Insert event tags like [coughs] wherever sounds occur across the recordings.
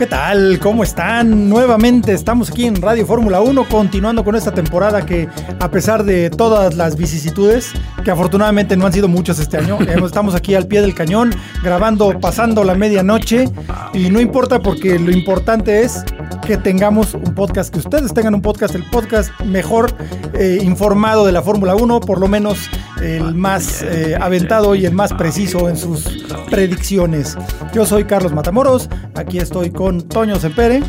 ¿Qué tal? ¿Cómo están? Nuevamente estamos aquí en Radio Fórmula 1 continuando con esta temporada que a pesar de todas las vicisitudes, que afortunadamente no han sido muchas este año, [laughs] estamos aquí al pie del cañón grabando pasando la medianoche y no importa porque lo importante es que tengamos un podcast, que ustedes tengan un podcast, el podcast mejor eh, informado de la Fórmula 1, por lo menos el más eh, aventado y el más preciso en sus predicciones. Yo soy Carlos Matamoros, aquí estoy con Toño Sempere.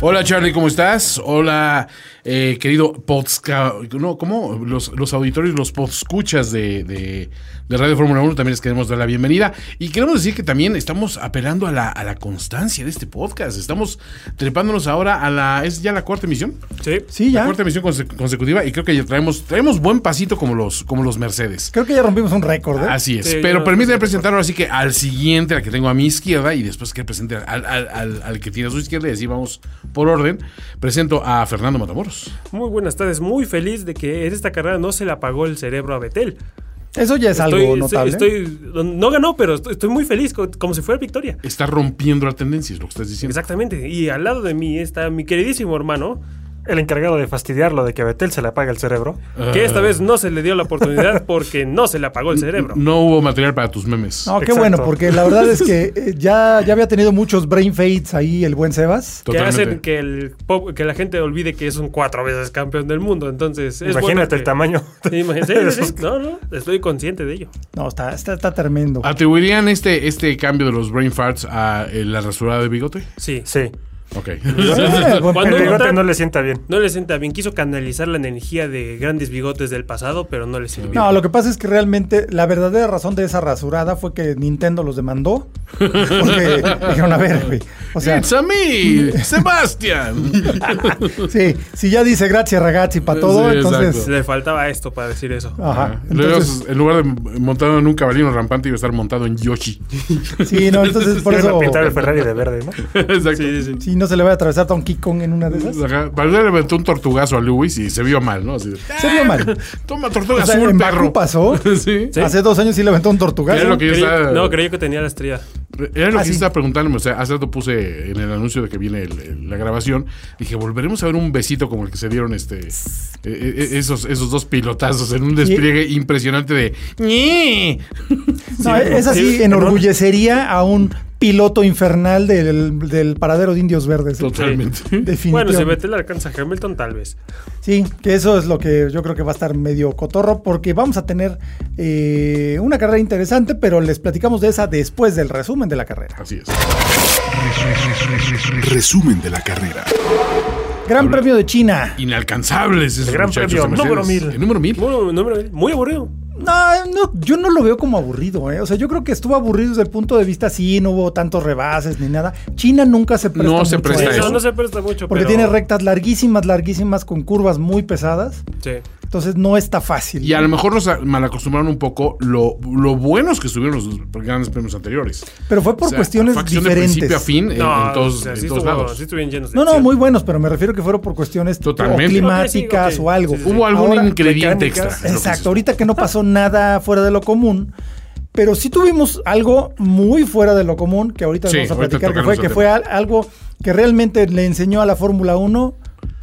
Hola Charlie, ¿cómo estás? Hola, eh, querido podska, no, ¿cómo? Los, los auditorios, los podscuchas de, de, de Radio Fórmula 1 también les queremos dar la bienvenida. Y queremos decir que también estamos apelando a la, a la constancia de este podcast. Estamos trepándonos ahora a la. ¿Es ya la cuarta emisión? Sí, sí ya. La cuarta emisión conse- consecutiva y creo que ya traemos, traemos buen pasito como los, como los Mercedes. Creo que ya rompimos un récord. ¿eh? Así es. Sí, Pero permíteme presentar ahora sí que al siguiente, al que tengo a mi izquierda, y después que presente al, al- al- al que tiene a su izquierda, y así vamos por orden. Presento a Fernando Matamoros. Muy buenas tardes, muy feliz de que en esta carrera no se le apagó el cerebro a Betel. Eso ya es algo notable. estoy- no ganó, pero estoy, estoy muy feliz, co- como si fuera victoria. Está rompiendo la tendencia, es lo que estás diciendo. Exactamente. Y al lado de mí está mi queridísimo hermano, el encargado de fastidiarlo de que a Betel se le apaga el cerebro. Que esta vez no se le dio la oportunidad porque no se le apagó el cerebro. No hubo material para tus memes. No, qué Exacto. bueno, porque la verdad es que eh, ya, ya había tenido muchos brain fades ahí el buen Sebas. Que hacen que, el, pop- que la gente olvide que es un cuatro veces campeón del mundo. Entonces, es Imagínate bueno que- el tamaño. [laughs] Imagínate. Sí. No, no, estoy consciente de ello. No, está, está, está tremendo. ¿Atribuirían este, este cambio de los brain farts a eh, la rasurada de bigote? Sí. Sí. Ok. [laughs] Eh, El bigote no le sienta bien. No le sienta bien. Quiso canalizar la energía de grandes bigotes del pasado, pero no le sirvió. No, lo que pasa es que realmente la verdadera razón de esa rasurada fue que Nintendo los demandó. Porque [laughs] dijeron, a ver, güey. O sea, It's a me, [laughs] Sebastian. sí, si ya dice gracias ragazzi para todo, Sí, entonces. exacto. Le faltaba esto para decir eso. Ajá. Luego, Entonces, en lugar de montado en un caballino rampante, iba a estar montado en Yoshi. sí, no, entonces por eso. pintar el Ferrari de verde, ¿no? Exacto. Sí, sí. Sí, no se le va a atravesar Donkey Kong en una de esas. Ajá. Valdez le aventó un tortugazo a Lewis y se vio mal, ¿no? Así de, Se vio mal. Toma tortuga O sea, azul, en perro. Bakú pasó. [laughs] sí. Sí. Hace dos años sí le aventó un tortugazo. Era lo que yo Creí- estaba, no, creí que tenía la estrella. era lo Ah, que sí. estaba preguntándome. O sea, hace rato puse en el anuncio de que viene el- el- la grabación. Dije, volveremos a ver un besito como el que se dieron este eh, eh, esos, esos dos pilotazos en un despliegue impresionante de. No, esa sí sí, enorgullecería a un piloto infernal del, del paradero de Indios Verdes. Totalmente. Definitivamente. Bueno, si Betel alcanza a Hamilton, tal vez. Sí, que eso es lo que yo creo que va a estar medio cotorro, porque vamos a tener eh, una carrera interesante, pero les platicamos de esa después del resumen de la carrera. Así es. Resumen de la carrera. Gran Premio de China. Inalcanzables esos El Gran Premio número mil. El número mil. Muy, número- muy aburrido. No, no, yo no lo veo como aburrido, ¿eh? O sea, yo creo que estuvo aburrido desde el punto de vista, sí, no hubo tantos rebases ni nada. China nunca se presta No se mucho presta a eso. no, no se presta mucho. Porque pero- tiene rectas larguísimas, larguísimas, con curvas muy pesadas. Sí. Entonces no está fácil. Y a lo mejor nos malacostumbraron un poco lo, lo buenos que estuvieron los grandes premios anteriores. Pero fue por O sea, cuestiones diferentes. de principio a fin en, No, en todos, o sea, en sí todos estuvo- lados. sí estuvieron llenos de No, no, acción. muy buenos, pero me refiero que fueron por cuestiones Totalmente. o climáticas o algo. Sí, sí, sí. Hubo algún Ahora- ingrediente extra. Exacto, ahorita que no pasó nada fuera de lo común, pero sí tuvimos algo muy fuera de lo común que ahorita Sí, vamos a platicar, que fue, que fue al- algo que realmente le enseñó a la Fórmula 1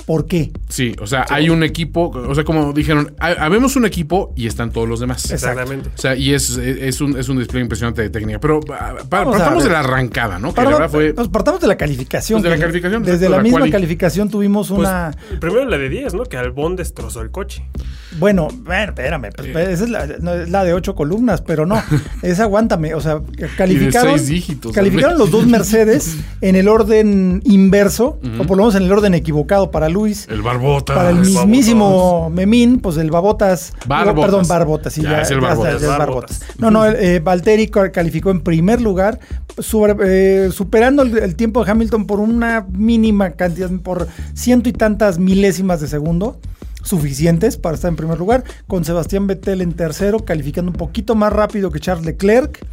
por qué. Sí, o sea, hay un equipo, o sea, como dijeron, ha- habemos un equipo y están todos los demás. Exactamente. O sea, y es, es, un, es un despliegue impresionante de técnica. Pero partamos de la arrancada, ¿no? Que la verdad fue. nos partamos de la calificación. Pues de la calificación, Desde la, la misma quali. calificación tuvimos Pues, una... primero la de 10, ¿no? Que Albon destrozó el coche. Bueno, bueno, espérame, pues, esa es la, no, es la de ocho columnas, pero no, [laughs] esa aguántame, o sea, calificaron, seis dígitos, calificaron al los dos Mercedes [laughs] en el orden inverso, o por lo menos en el orden equivocado para Luis. El Barbotas. Para el mismísimo Memín, pues el Babotas. Barbotas. perdón, Barbotas. Sí, Ya, ya, es el ya está, Barbotas. ya es Barbotas. Barbotas. No, no, eh, Valtteri ca- calificó en primer lugar, sobre- eh, superando el, el tiempo de Hamilton por una mínima cantidad, por ciento y tantas milésimas de segundo. Suficientes para estar en primer lugar, con Sebastián Vettel en tercero, calificando un poquito más rápido que Charles Leclerc.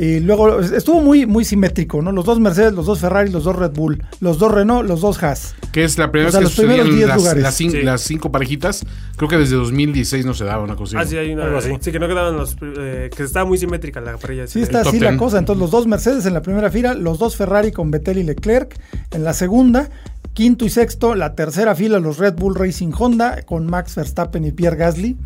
Y luego estuvo muy, muy simétrico, ¿no? Los dos Mercedes, los dos Ferrari, los dos Red Bull, los dos Renault, los dos Haas. Que es la primera O sea, vez los que primeros sucedían 10 las, lugares. las cin- Sí. las cinco parejitas. Creo que desde 2016 no se daba una cosa Ah, así. sí, hay una. Algo así. Sí, que no quedaban los. eh, que estaba muy simétrica la parrilla. Sí, está así la 10. cosa. Entonces, los dos Mercedes en la primera fila, los dos Ferrari con Vettel y Leclerc en la segunda, quinto y sexto, la tercera fila, los Red Bull Racing Honda con Max Verstappen y Pierre Gasly.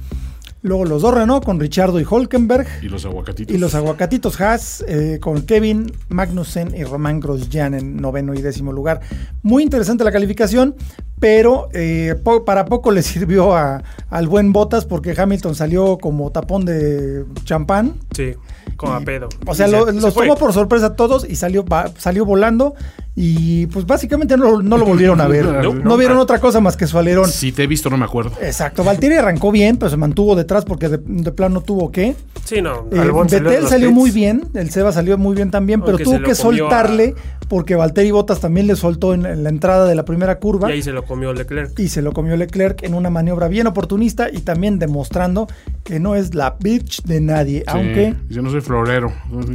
Luego los dos Renault con Richardo y Holkenberg. Y los aguacatitos. Y los aguacatitos Haas eh, con Kevin Magnussen y Román Grosjean en noveno y décimo lugar. Muy interesante la calificación, pero eh, po- para poco le [laughs] sirvió a- al buen Botas porque Hamilton salió como tapón de champán. Sí, como a pedo. O sea, lo- se- los fue. tomó por sorpresa a todos y salió, va- salió volando. Y pues básicamente no, no lo volvieron a ver. [laughs] No, no, vieron otra cosa más que su alerón. Si te he visto, no me acuerdo. Exacto. Valtteri arrancó bien, pero se mantuvo detrás porque de, de plano tuvo que. Sí, no. Eh, Albon salió muy bien, el Seba salió muy bien también, pero Aunque tuvo que soltarle porque Valtteri Bottas también le soltó en, en la entrada de la primera curva Y ahí se lo comió Leclerc. y se lo comió Leclerc en una maniobra bien oportunista y también demostrando que no es la bitch de nadie, Sí. aunque, Yo no soy florero.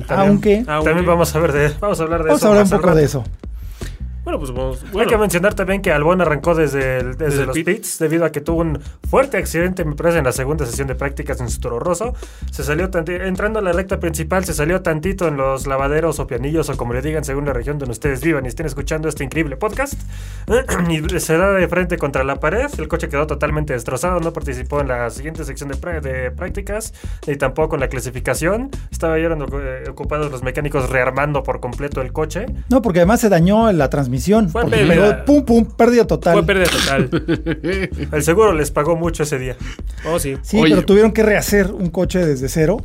aunque, Ah, También vamos a ver de, vamos a hablar de vamos eso. a hablar un poco de eso. Bueno, pues vamos. Hay Bueno, que mencionar también que Albon arrancó desde, el- desde Desde los pit. pits debido a que tuvo un fuerte accidente, me parece, en la segunda sesión de prácticas en su Toro Rosso. Se salió tanti- entrando a la recta principal, se salió tantito en los lavaderos o pianillos o como le digan según la región donde ustedes vivan y estén escuchando este increíble podcast. [clears throat] y se da de frente contra la pared. El coche quedó totalmente destrozado, no participó en la siguiente sección de, de prácticas ni tampoco en la clasificación. Estaba ya eh, ocupados los mecánicos rearmando por completo el coche. No, porque además se dañó la transmisión. Fue porque pérdida. pum pum, pérdida total. fue pérdida total. [laughs] El seguro les pagó mucho ese día. Oh, sí. Sí, Oye. pero tuvieron que rehacer un coche desde cero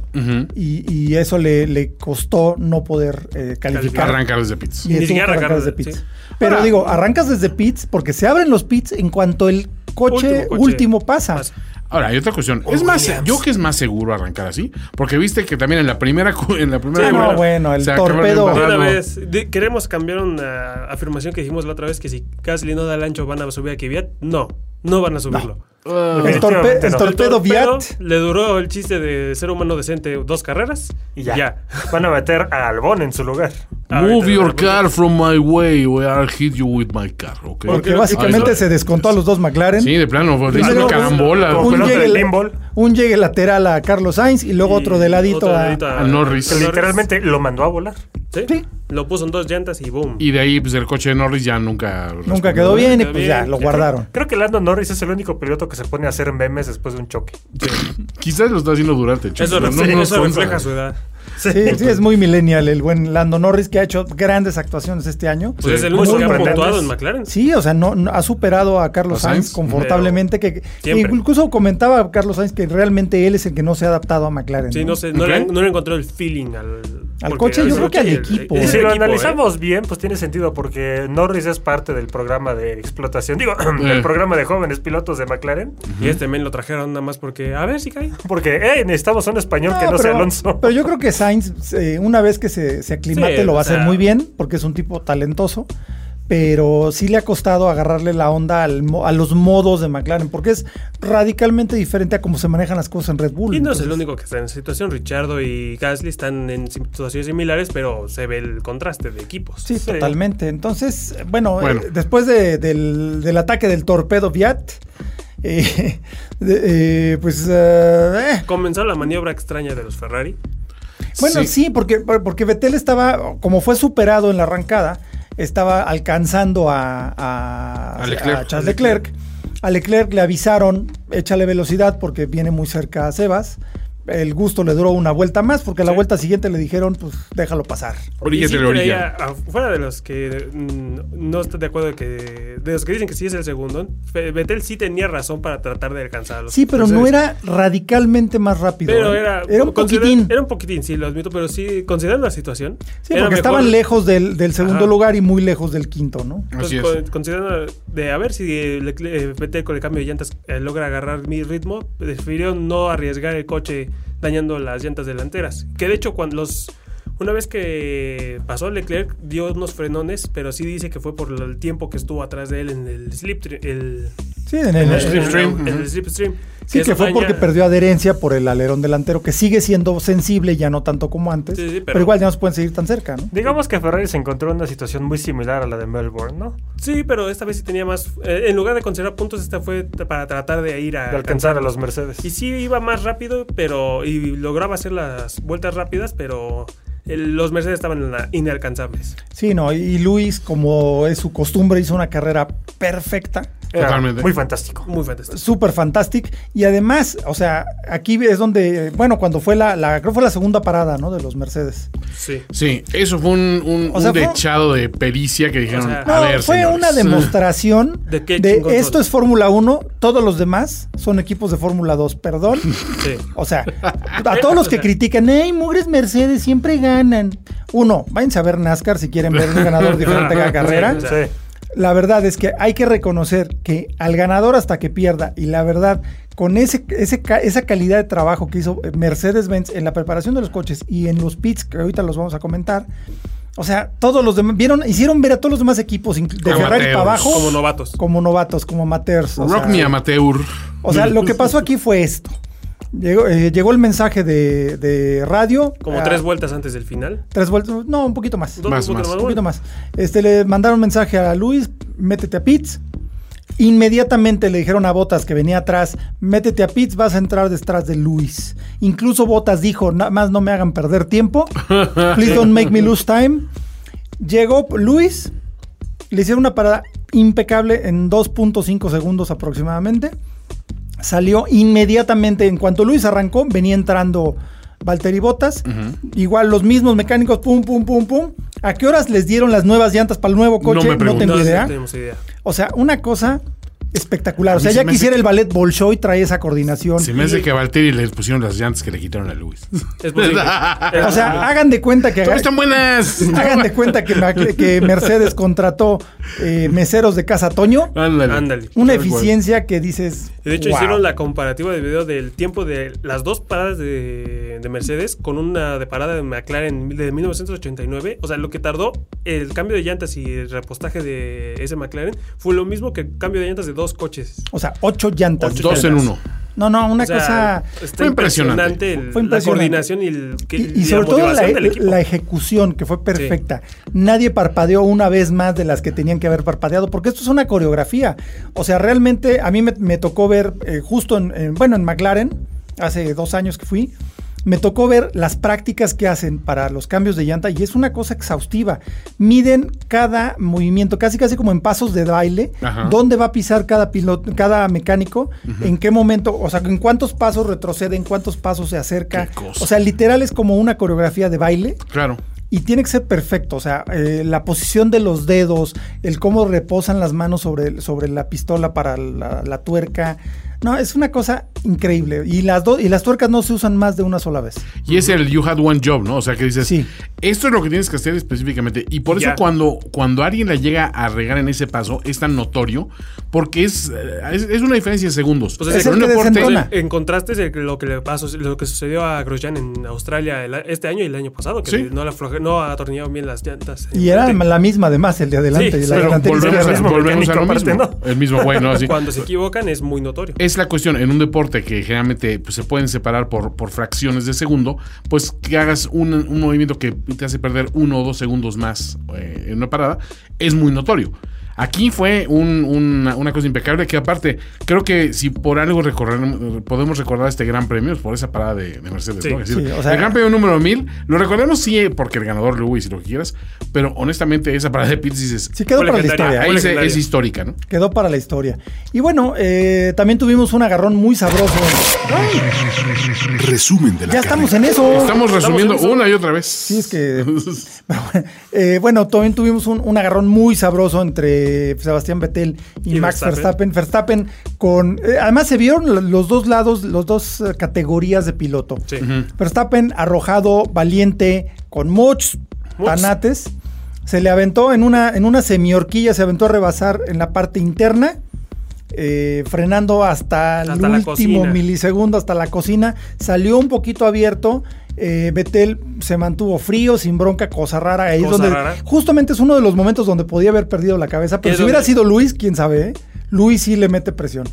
y, y eso le, le costó no poder eh, calificar. Arrancar desde pits. Y Ni siquiera arrancar desde pits. sí. Pero Ahora- digo, arrancas desde pits porque se abren los pits en cuanto el coche Último último, coche pasa. pasa. Ahora, hay otra cuestión. Es más, Williams. yo que es más seguro arrancar así. Porque viste que también en la primera en la primera Sí, no, curva bueno, el torpedo. Una vez, queremos cambiar una afirmación que dijimos la otra vez que si Gasly no da el ancho van a subir a Kvyat. No, no van a subirlo. Ah, El, torpe- torpedo El Viat. le duró el chiste de ser humano decente dos carreras Y ya. Van a meter a Albon en su lugar. Move Ahorita- your car from my way or I'll hit you with my car, ¿ok? Porque básicamente está. se descontó a los dos McLaren. Sí, de plano, fue una carambola. Un, llegue, pinball. un llegue lateral a Carlos Sainz y luego Y otro de ladito otro a. ladito a Norris. Que literalmente lo mandó a volar. ¿Sí? Sí. Lo puso en dos llantas y boom. Y de ahí, pues el coche de Norris ya nunca. Nunca quedó bien y pues bien. ya lo guardaron. Creo que Lando Norris es el único piloto que se pone a hacer memes después de un choque. Quizás lo está haciendo durante el choque, Eso, no nos eso refleja su edad. Sí, sí, es muy millennial el buen Lando Norris que ha hecho grandes actuaciones este año. Pues es el muy único que ha puntuado en McLaren. Sí, o sea, no, no- ha superado a Carlos ¿A Sainz? Sainz confortablemente. Que, que incluso comentaba Carlos Sainz que realmente él es el que no se ha adaptado a McLaren. Sí, ¿no? no, sé, no, le, Ok. no le encontró el feeling al, Al porque coche, a yo creo que al equipo. Y el si lo ¿eh? analizamos bien, pues tiene sentido porque Norris es parte del programa de explotación, digo, [clears throat] del Eh. programa de jóvenes pilotos de McLaren. Y este men lo trajeron nada más porque, a ver si cae. Porque, eh, necesitamos un español que No, sea Alonso. pero yo creo que Sainz, eh, una vez que se, se aclimate, Sí, lo va a sea- hacer muy bien, porque es un tipo talentoso. Pero sí le ha costado agarrarle la onda al a los modos de McLaren, porque es radicalmente diferente a cómo se manejan las cosas en Red Bull. Y no es el único que está en esa situación. Richardo y Gasly están en situaciones similares, pero se ve el contraste de equipos. Sí, totalmente. Entonces, bueno, Bueno. eh, después de- del, del ataque del torpedo Viat, [laughs] eh, de- eh, pues eh, Comenzó la maniobra extraña de los Ferrari. Bueno, sí, Sí. porque, porque Vettel estaba, como fue superado en la arrancada, estaba alcanzando a, a, A Leclerc. a Charles Leclerc. A Leclerc le avisaron, échale velocidad porque viene muy cerca a Sebas. El gusto le duró una vuelta más, porque la vuelta siguiente le dijeron, pues déjalo pasar. Orilla sí de la orilla. traía, ah, fuera de los que mm, no estoy de acuerdo de que de los que dicen que sí es el segundo, Vettel sí tenía razón para tratar de alcanzar a los Sí, pero no era radicalmente más rápido. pero ¿eh? era era un poquitín. Era un poquitín, sí, lo admito, pero sí considerando la situación. Sí, porque mejor- estaban lejos del, del segundo Ajá. lugar y muy lejos del quinto, ¿no? Así Entonces, es. con- considerando de a ver si eh, Leclerc- eh, Vettel con el cambio de llantas eh, logra agarrar mi ritmo, prefirió no arriesgar el coche dañando las llantas delanteras. Que de hecho, cuando los. Una vez que pasó Leclerc, dio unos frenones, pero sí dice que fue por el tiempo que estuvo atrás de él en el slip. El, Sí, en el, slipstream. en el ujú. slipstream. sí, que fue porque perdió adherencia por el alerón delantero, que sigue siendo sensible, ya no tanto como antes, Sí, sí, pero, pero- igual ya no se pueden seguir tan cerca, ¿no? Digamos que Ferrari se encontró en una situación muy similar a la de Melbourne, ¿no? Sí, pero esta vez sí tenía más. eh, en lugar de considerar puntos, esta fue para tratar de ir a. De alcanzar a los. Mercedes. Y sí iba más rápido, pero. Y lograba hacer las vueltas rápidas, pero. el- los Mercedes estaban inalcanzables. Sí, no, y Luis, como es su costumbre, hizo una carrera perfecta, Totalmente. Muy fantástico. Muy fantástico. súper fantástica, y además, o sea, aquí es donde, bueno, cuando fue la, la, creo que fue la segunda parada, ¿no? De los Mercedes. Sí. Sí, eso fue un, un, O sea, un fue- dechado de pericia que dijeron, O sea, a No, ver, fue señores". una [laughs] demostración ¿De de, qué chingón esto es Fórmula 1, todos los demás son equipos de Fórmula 2, perdón. Sí. O sea, a todos los que critican, ¡Ey, mugres Mercedes siempre ganan! Uno, váyanse a ver NASCAR si quieren ver un ganador diferente cada [laughs] carrera. Sí, Sí. La verdad es que hay que reconocer que al ganador hasta que pierda, y la verdad, con ese, esa calidad de trabajo que hizo Mercedes-Benz en la preparación de los coches y en los pits, que ahorita los vamos a comentar, o sea, todos los demás, vieron, hicieron ver a todos los demás equipos, de Como Ferrari amateurs. para abajo, Como novatos. como novatos, como amateurs. o Rock sea, me amateur. o sea, lo que pasó aquí fue esto. Llegó, eh, llegó el mensaje de, de radio. Como ah, tres vueltas antes del final. Tres vueltas. No, un poquito más. Dos Más, vueltas más. Un poquito más. Este, le mandaron mensaje a Luis, métete a pits. Inmediatamente le dijeron a Botas que venía atrás, métete a pits, vas a entrar detrás de Luis. Incluso Botas dijo, nada más no me hagan perder tiempo. [laughs] Please don't make me lose time. Llegó Luis, le hicieron una parada impecable en 2.5 segundos aproximadamente. Salió inmediatamente, en cuanto Luis arrancó, venía entrando Valtteri Botas. Igual los mismos mecánicos, pum, pum, pum, pum. ¿A qué horas les dieron las nuevas llantas para el nuevo No coche? me No, pregunto. tengo idea. no tenemos idea. O sea, una cosa espectacular. O sea, se ya quisiera que- el ballet Bolshoi trae esa coordinación. Se me hace que a Valtteri le pusieron las llantas que le quitaron a Luis. Es posible. [laughs] O sea, hagan de cuenta que Todas están buenas. [laughs] hagan de cuenta que, Ma- que Mercedes contrató eh, meseros de casa Toño. Ándale. Ándale. Una cual. eficiencia que dices. De hecho "Wow". hicieron la comparativa de video del tiempo de las dos paradas de, de Mercedes con una de parada de McLaren de 1989. O sea, lo que tardó el cambio de llantas y el repostaje de ese McLaren fue lo mismo que el cambio de llantas de dos coches. O sea, ocho llantas. Dos en uno. No, no, una O sea, cosa. está fue impresionante. Fue la impresionante. coordinación y, el, que- Y, y y sobre todo la, del equipo. la ejecución, que fue perfecta. Nadie parpadeó una vez más de las que tenían que haber parpadeado, porque esto es una coreografía. O sea, realmente a mí me, me tocó ver, eh, justo en, en- bueno, en McLaren, hace dos años que fui, me tocó ver las prácticas que hacen para los cambios de llanta y es una cosa exhaustiva. Miden cada movimiento, casi casi como en pasos de baile, Ajá. dónde va a pisar cada piloto, cada mecánico, en qué momento, o sea, en cuántos pasos retrocede, en cuántos pasos se acerca. O sea, literal es como una coreografía de baile Claro. y tiene que ser perfecto. O sea, eh, la posición de los dedos, el cómo reposan las manos sobre, sobre la pistola para la, la tuerca. No, es una cosa increíble. Y las, y las tuercas no se usan más de una sola vez. Y es el you had one job, ¿no? O sea, que dices, Sí. esto es lo que tienes que hacer específicamente. Y por eso Ya. cuando, cuando alguien la llega a regar en ese paso, es tan notorio, porque es, eh, es, es una diferencia de segundos. Pues Es es el en que deporte-. En contraste es lo que le pasó, lo que sucedió a Grosjean en Australia el- este año y el año pasado, que Sí. no, la afloje- no atornillaron bien las llantas. Y era la misma además, el de adelante Sí, y la pero delantera volvemos, izquierda. a, volvemos a lo mismo. ¿no? El mismo güey, ¿no? Así. Cuando se equivocan es muy notorio. Es la cuestión, en un deporte que generalmente pues, se pueden separar por, fracciones de segundo, pues que hagas un, un movimiento que te hace perder uno o dos segundos más eh, en una parada, es muy notorio. Aquí fue un- una, una cosa impecable que aparte, creo que si por algo recordar- podemos recordar este gran premio es por esa parada de, de Mercedes. Sí, ¿no? Es decir, sí, o sea- el gran premio número 1000, lo recordamos sí porque el ganador Lewis y lo que quieras, pero honestamente esa parada de Pitts dices, Sí, quedó para la historia. ahí se- es histórica, ¿no? Quedó para la historia. Y bueno, eh, también tuvimos un agarrón muy sabroso. Resumen de la Ya estamos en eso. Estamos resumiendo una y otra vez. Sí, es que. [laughs] [laughs] Eh, bueno, también tuvimos un, un agarrón muy sabroso entre Sebastián Vettel y, Y Max Verstappen. Verstappen. Verstappen con. eh, además, se vieron lo- los dos lados, los dos eh, categorías de piloto. Sí. Verstappen arrojado, valiente, con muchos Muchos. tanates. Se le aventó en una, en una semiorquilla, se aventó a rebasar en la parte interna. Eh, frenando hasta, Hasta el último milisegundo, hasta la cocina. Salió un poquito abierto. eh, Vettel se mantuvo frío, sin bronca, cosa rara. Ahí es donde, rara. justamente es uno de los momentos donde podía haber perdido la cabeza. Pero si hubiera sido Luis, quién sabe, ¿eh? Luis sí le mete presión.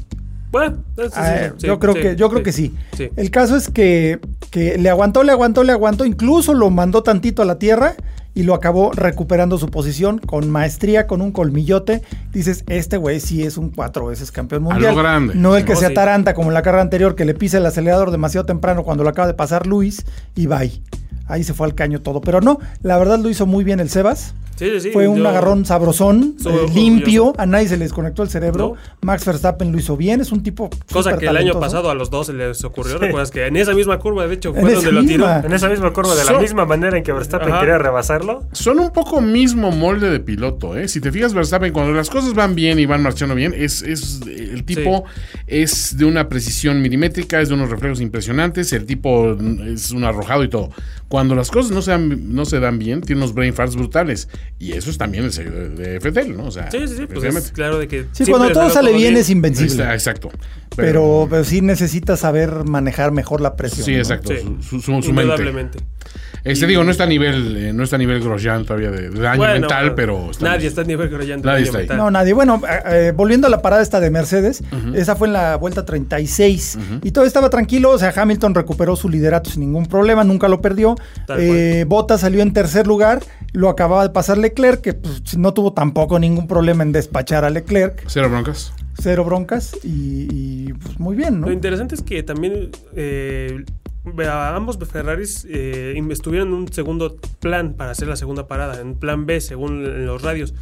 Bueno, eso sí, Ah, sí, yo creo sí, que yo creo que sí. Sí. El caso es que, que le aguantó, le aguantó, le aguantó, incluso lo mandó tantito a la tierra y lo acabó recuperando su posición con maestría, con un colmillote. Dices, este güey sí es un cuatro veces campeón A mundial. lo grande. No el que se sí. ataranta como en la carrera anterior, que le pisa el acelerador demasiado temprano cuando lo acaba de pasar Luis y bye. Ahí se fue al caño todo. Pero no, la verdad lo hizo muy bien el Sebas. Sí, sí, sí, Fue un yo- agarrón sabrosón, eh, limpio, a nadie se le desconectó el cerebro. No. Max Verstappen lo hizo bien, es un tipo. Cosa que el año pasado a los dos se les ocurrió. ¿Recuerdas que en esa misma curva, de hecho, En fue esa donde lo tiró? misma. En esa misma curva, de la So- misma manera en que Verstappen Ajá. quería rebasarlo. Son un poco mismo molde de piloto, ¿eh? Si te fijas, Verstappen, cuando las cosas van bien y van marchando bien, es, es el tipo es de una precisión milimétrica, es de unos reflejos impresionantes, el tipo es un arrojado y todo. Cuando las cosas no se dan, no se dan bien, tiene unos brain farts brutales. Y eso es también el sello de, FTL, ¿no? O sea, Sí, sí, sí, pues es claro de que. Sí, cuando todo sale bien, es invencible. está, exacto. pero, pero sí necesitas saber manejar mejor la presión. Sí, ¿no? exacto. Sí. Su, su- su- su mente. Este digo, no está a nivel, eh, no está a nivel Grosjean todavía de, de daño Bueno, mental, pero está Nadie está a nivel Grosjean de Nadie daño está ahí. mental. No, nadie. Bueno, eh, eh, volviendo a la parada esta de Mercedes, esa fue en la vuelta 36 y todo estaba tranquilo. O sea, Hamilton recuperó su liderato sin ningún problema, nunca lo perdió. Eh, Bottas salió en tercer lugar, lo acababa de pasar Leclerc, que pues, no tuvo tampoco ningún problema en despachar a Leclerc. Cero broncas. Cero broncas y, y, pues muy bien, ¿no? Lo interesante es que también eh, a ambos Ferraris eh, in- estuvieron en un segundo plan para hacer la segunda parada, en plan B, según los radios.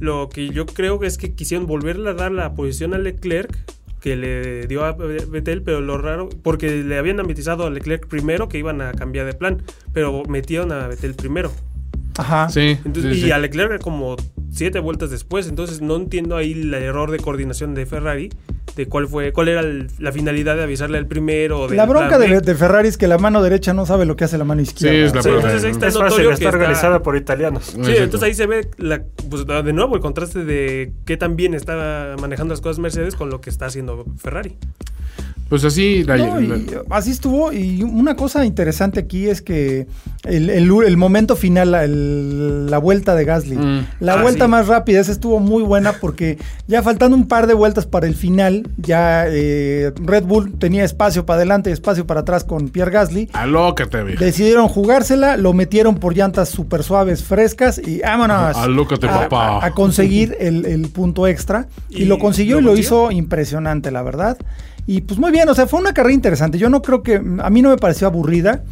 Lo que yo creo es que quisieron volverle a dar la posición a Leclerc que le dio a Vettel, pero lo raro, porque le habían ametizado a Leclerc primero que iban a cambiar de plan, pero metieron a Vettel primero. Ajá. Sí. Entonces, sí, y sí. a Leclerc como siete vueltas después. Entonces no entiendo ahí el error de coordinación de Ferrari, de cuál fue, cuál era el- la finalidad de avisarle al primero. La bronca de, Ferrari es que la mano derecha no sabe lo que hace la mano izquierda. es la Sí, entonces está Es fácil, está está- organizada por italianos. Sí, Exacto. entonces ahí se ve la, pues, de nuevo el contraste de qué tan bien está manejando las cosas Mercedes con lo que está haciendo Ferrari. Pues así, la, No, y la- así estuvo. Y una cosa interesante aquí es que el, el- el momento final, la, el- la vuelta de Gasly, Mm. la Ah, vuelta sí. más rápida, esa estuvo muy buena porque ya faltando un par de vueltas para el final, ya eh, Red Bull tenía espacio para adelante y espacio para atrás con Pierre Gasly. alócate, vieja. Decidieron jugársela, lo metieron por llantas súper suaves, frescas y vámonos. Alócate, a, papá. a- a conseguir el, el punto extra. Y, [laughs] ¿Y lo consiguió lo y lo consiguió? hizo impresionante, la verdad. Y pues muy bien, o sea, fue una carrera interesante. Yo no creo que, a mí no me pareció aburrida.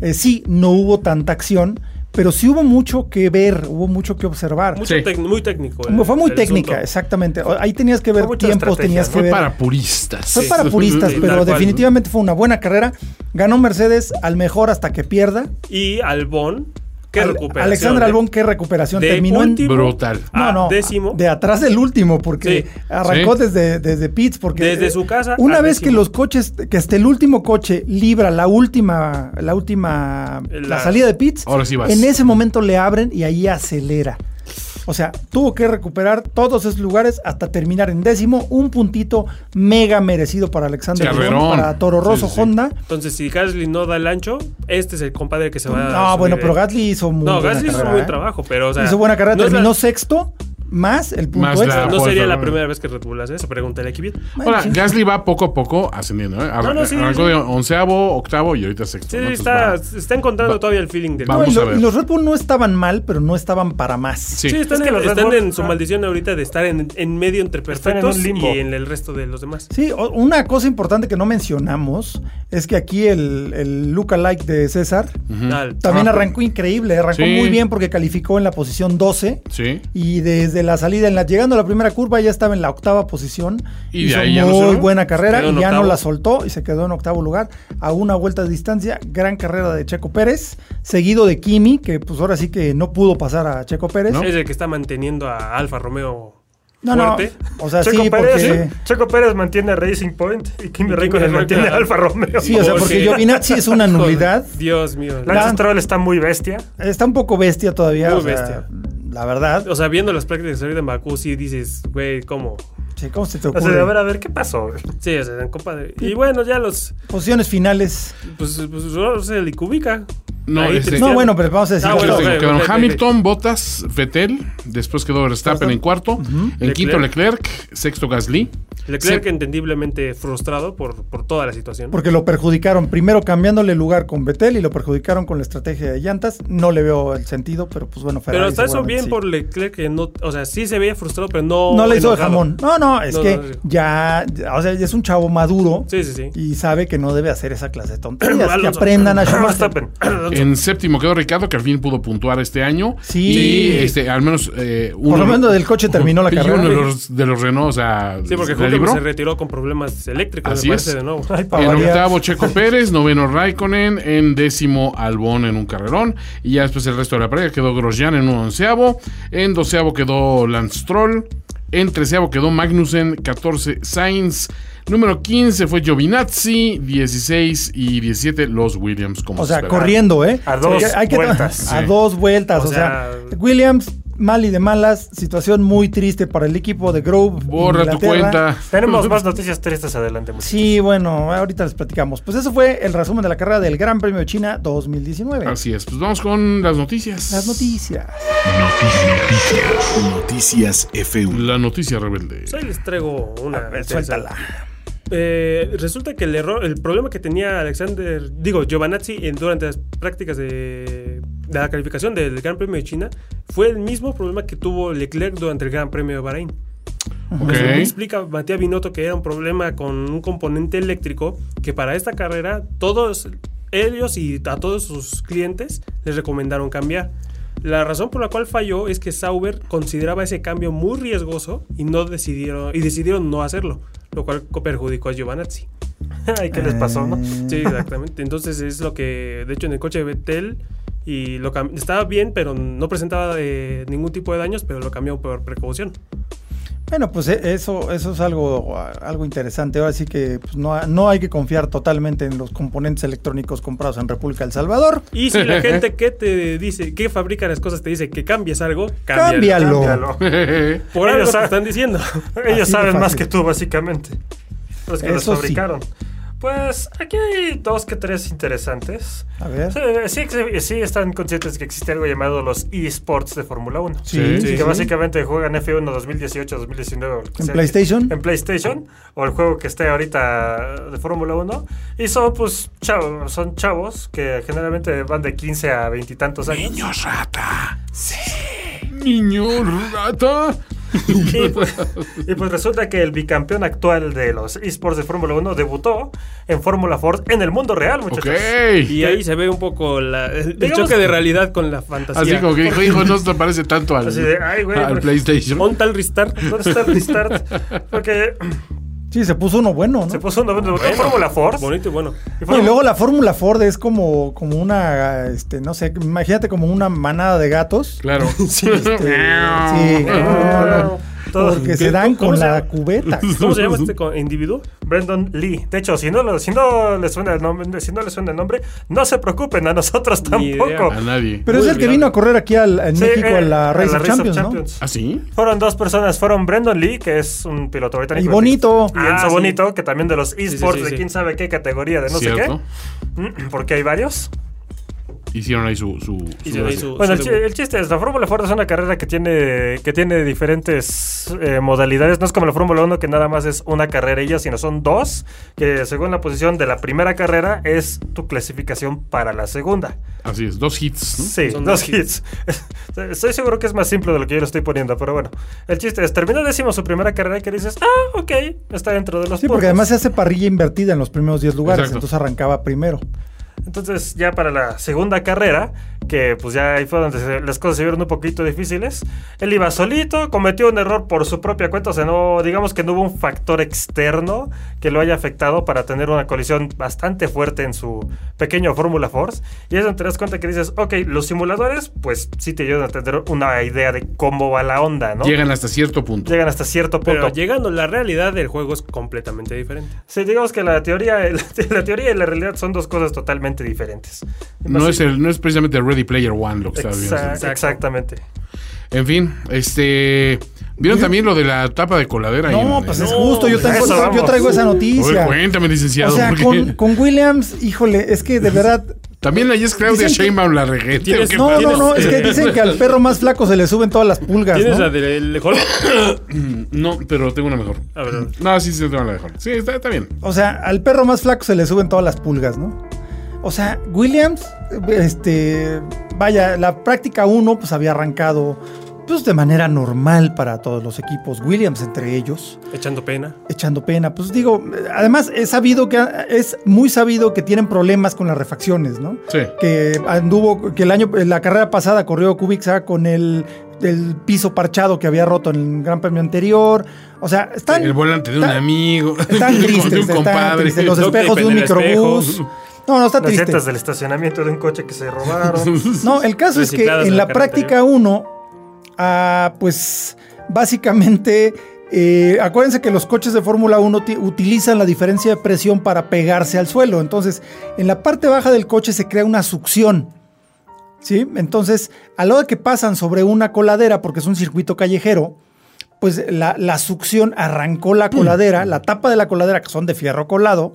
Eh, sí, no hubo tanta acción, pero sí hubo mucho que ver, hubo mucho que observar. Mucho Sí. tec- muy técnico. El- fue muy técnica, asunto. exactamente. Ahí tenías que ver Fue tiempos, tenías que Fue ver. para puristas. Fue para [laughs] puristas, Sí, pero definitivamente fue una buena carrera. Ganó Mercedes al mejor hasta que pierda. Y Albón, qué Al- recuperación. Alexander ¿eh? Albón, qué recuperación. De Terminó en. último Brutal. a No, no. décimo. De atrás del último, porque Sí. arrancó Sí. desde, desde pits. Porque Desde eh, su casa Una vez que los coches, que hasta el último coche libra la última, la última, la, La- salida de pits, Ahora sí vas. en ese momento le abren y ahí acelera. O sea, tuvo que recuperar todos esos lugares hasta terminar en décimo. Un puntito mega merecido para Alexander Sí, Albon, carrerón. para Toro Rosso sí, sí. Honda. Entonces, si Gasly no da el ancho, este es el compadre que se va a. No, bueno, pero. Gasly hizo muy No, buena Gasly hizo un buen ¿eh? trabajo, pero o sea. hizo buena carrera, no la- terminó sexto. Más el punto Más la- extra. No sería la primera vez que Red Bull hace eso, pregúntale aquí bien. Ahora. Gasly va poco a poco ascendiendo. ¿eh? Arran- No, no, sí, Arrancó sí. de onceavo, octavo y ahorita sexto. Sí, está, va- está encontrando va- todavía el feeling del No, Vamos a ver. los Red Bull no estaban mal, pero no estaban para más. Sí. Sí, están, Es que en, están Bull- en su ah. maldición ahorita de estar en, en medio entre en perfectos limbo. y en el resto de los demás. Sí, una cosa importante que no mencionamos es que aquí el, el lookalike de César también Ah, arrancó increíble, arrancó Sí. muy bien porque calificó en la posición 12 Sí. y desde la salida, en la, llegando a la primera curva ya estaba en la octava posición. Y de hizo ahí ya no muy buena carrera y ya no la soltó y se quedó en octavo lugar a una vuelta de distancia. Gran carrera de Checo Pérez, seguido de Kimi, que pues ahora sí que no pudo pasar a Checo Pérez. ¿No? Es el que está manteniendo a Alfa Romeo No, no, o sea, Checo, sí, Pérez, porque... Checo Pérez mantiene Racing Point y Kimi Raikkonen mantiene Raikkonen. Alfa Romeo. Sí, o sea, porque Giovinazzi es una [laughs] nulidad. Dios mío. Lance La- Stroll está muy bestia. Está un poco bestia todavía. Muy o sea, bestia. La verdad. O sea, viendo las prácticas ahorita en Bakú, sí dices, güey, ¿cómo? Sí, ¿Cómo se te O sea, ocurre? a ver, a ver, ¿qué pasó? Sí, o sea, en Copa de... Y bueno, ya los... Posiciones finales. Pues, pues Russell y Kubica. No, este-. No, bueno, pero vamos a decir. Ah, bueno, Quedaron. Hamilton, Bottas, Vettel, después quedó Verstappen en cuarto, en Leclerc. quinto Leclerc, sexto Gasly. Leclerc Se- entendiblemente frustrado por, por toda la situación. Porque lo perjudicaron primero cambiándole lugar con Betel y lo perjudicaron con la estrategia de llantas. No le veo el sentido, pero pues bueno, Ferrari pero hasta eso bien sí. por Leclerc que no... O sea, sí se veía frustrado, pero no... No le hizo de jamón. No, no, es No, que no, ya, o sea, ya es un chavo maduro Sí, sí, sí. y sabe que no debe hacer esa clase de tonterías. [clears throat] que aprendan a [clears throat] Schumacher. [clears throat] En séptimo quedó Ricardo, que al fin pudo puntuar este año. Sí. Y este, al menos eh, uno. Por lo menos del coche terminó la y carrera. uno de los, de los Renault, o sea, Sí, porque libró. se retiró con problemas eléctricos, Así me es. parece, de nuevo. Ay, En variar. octavo Checo Pérez, noveno Raikkonen, en décimo Albón en un carrerón. Y ya después el resto de la pareja quedó Grosjean en un onceavo. En doceavo quedó Lance Stroll. En treceavo quedó Magnussen. 14 Sainz. Número 15 fue Giovinazzi. 16 y 17 los Williams. Como O se sea, corriendo, ¿eh? A dos Porque hay que- vueltas. [laughs] A dos vueltas. O O, sea, sea, Williams, mal y de malas. Situación muy triste para el equipo de Grove. Borra tu cuenta. Tenemos [laughs] más noticias tristes adelante. muchachos. Sí, bueno, ahorita les platicamos. Pues eso fue el resumen de la carrera del Gran Premio de China 2019. Así es. Pues vamos con las noticias. Las noticias. Noticias. Noticias F1. La noticia rebelde. Pues ahí les traigo una. A ver, suéltala. Eh, resulta que el error, el problema que tenía Alexander, digo, Giovanazzi en, durante las prácticas de, de la calificación del Gran Premio de China fue el mismo problema que tuvo Leclerc durante el Gran Premio de Bahrein. Ok. Según explica Matías Binotto que era un problema con un componente eléctrico que para esta carrera todos ellos y a todos sus clientes les recomendaron cambiar. La razón por la cual falló es que Sauber consideraba ese cambio muy riesgoso y no decidieron y decidieron no hacerlo, lo cual perjudicó a Giovanazzi. [laughs] Ay, ¿qué les pasó, no? Sí, exactamente. Entonces es lo que, de hecho, en el coche de Vettel y lo estaba bien, pero no presentaba eh, ningún tipo de daños, pero lo cambió por precaución. Bueno, pues eh, eso, eso es algo, algo interesante. Ahora sí que pues, no, no hay que confiar totalmente en los componentes electrónicos comprados en República del Salvador. Y si la [laughs] gente que te dice, que fabrica las cosas, te dice que cambies algo, cámbialo. Cámbialo. Cámbialo. [laughs] Por Ellos están diciendo. Ellos Así saben más que tú, básicamente. Los que los sí. Pues aquí hay dos que tres interesantes. A ver. Sí, sí, sí están conscientes que existe algo llamado los eSports de Fórmula 1. Sí, Sí, sí, que básicamente juegan F1 2018, 2019. o lo que ¿En sea. PlayStation? En PlayStation, o el juego que esté ahorita de Fórmula 1. Y son, pues, chavos, son chavos que generalmente van de 15 a 20 y tantos años. Niño rata. Sí. Niño rata. [laughs] Y pues, y pues resulta que el bicampeón actual de los esports de Fórmula 1 debutó en Fórmula Ford en el mundo real, muchachos. Y ahí se ve un poco la- el Digamos- choque de realidad con la fantasía. Así como que dijo, hijo, no se parece tanto al, de, ay, güey, al pero- PlayStation. Un tal restart. ¿Dónde está el restart? Porque Sí, se puso uno bueno, ¿no? se puso un debutó en Fórmula Ford. Bonito y bueno. y No, fue- y luego la Fórmula Ford es como, como una, este, no sé, imagínate como una manada de gatos. Claro. [laughs] Sí, este, [laughs] sí, no, no, Todo- porque se dan ¿Cómo con se la llama? cubeta. ¿Cómo se llama este individuo? Brandon Lee. De hecho, si no, si no le suena el nombre, si no le suena el nombre, no se preocupen, a nosotros tampoco. A nadie. Pero es el que vino a correr aquí al, en Sí, México eh, a la Race a of Champions, ¿no? ¿Ah, sí? Fueron dos personas, fueron Brandon Lee, que es un piloto británico. Y Bonito. Y Ah, Enzo sí. Bonito, que también de los sí, esports sí, de quién sabe qué categoría de no Cierto. sé qué. Mm, Porque hay varios. Hicieron ahí su. su, su Hicieron ahí gracia. su- Bueno, el, el chiste es, la Fórmula Ford es una carrera que tiene, que tiene diferentes eh, modalidades. No es como la Fórmula 1 que nada más es una carrerilla, sino son dos, que según la posición de la primera carrera es tu clasificación para la segunda. Así es, dos hits. ¿no? Sí, Son dos dos hits. [laughs] Estoy seguro que es más simple de lo que yo lo estoy poniendo, pero bueno. El chiste es, termina décimo su primera carrera y que dices, ah, ok, está dentro de los Sí, porque puntos". además se hace parrilla invertida en los primeros 10 lugares, Exacto. entonces arrancaba primero. Entonces, ya para la segunda carrera, que pues ya ahí fue donde se- las cosas se vieron un poquito difíciles, él iba solito, cometió un error por su propia cuenta, o sea, no, digamos que no hubo un factor externo que lo haya afectado para tener una colisión bastante fuerte en su pequeño Fórmula Force. Y es donde te das cuenta que dices, ok, los simuladores, pues sí te ayudan a tener una idea de cómo va la onda, ¿no? Llegan hasta cierto punto. Llegan hasta cierto punto. Pero llegando a la realidad del juego es completamente diferente. Sí, digamos que la teoría, [laughs] la teoría y la realidad son dos cosas totalmente diferentes. No es, el, no es precisamente Ready Player One lo que estaba viendo. Exa- exactamente. En fin, este. ¿Vieron también lo de la tapa de coladera? ahí No, en- pues es justo, yo, tengo- eso yo vamos. traigo esa noticia. cuéntame, O licenciado. sea, porque con, con Williams, híjole, es que de [laughs] verdad... También la Yes Claudia Sheinbaum la regente. Tienes- ¿o qué No, no, no, es que dicen que al perro más flaco se le suben todas las pulgas, ¿Tienes ¿no? la del Hulk? [coughs] No, pero tengo una mejor. A ver, No, sí, sí, tengo la mejor. Sí, está, está bien. O sea, al perro más flaco se le suben todas las pulgas, ¿no? O sea, Williams, este, vaya, la práctica 1 pues había arrancado pues de manera normal para todos los equipos, Williams entre ellos, echando pena. echando pena. Pues digo, además es sabido que es muy sabido que tienen problemas con las refacciones, ¿no? Sí. Que anduvo, que el año, la carrera pasada corrió Kubica con el, el piso parchado que había roto en el Gran Premio anterior. O sea, están El volante de un está- amigo. [laughs] están [laughs] de tristes, un están compadre. tristes. [laughs] Los espejos de un microbús. No, no, está Las triste. llantas del estacionamiento de un coche que se robaron. No, el caso es que en la práctica 1, pues básicamente, eh, acuérdense que los coches de Fórmula 1 ti- utilizan la diferencia de presión para pegarse al suelo. Entonces, en la parte baja del coche se crea una succión. ¿Sí? Entonces, a hora que pasan sobre una coladera, porque es un circuito callejero, pues la, la succión arrancó la coladera, la tapa de la coladera, que son de fierro colado,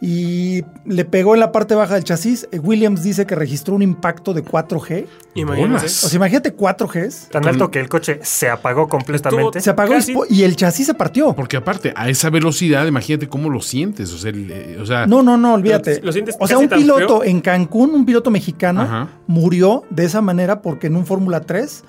y le pegó en la parte baja del chasis. Eh, Williams dice que registró un impacto de 4G. Imagínate. O sea, imagínate 4Gs. Tan alto que el coche se apagó completamente. Se apagó y Casi- po- y el chasis se partió. Porque aparte, a esa velocidad, imagínate cómo lo sientes. O sea, el, eh, o sea No, no, no, olvídate. ¿Lo sientes o sea, un piloto feo? en Cancún, un piloto mexicano, Ajá. murió de esa manera porque en un Fórmula 3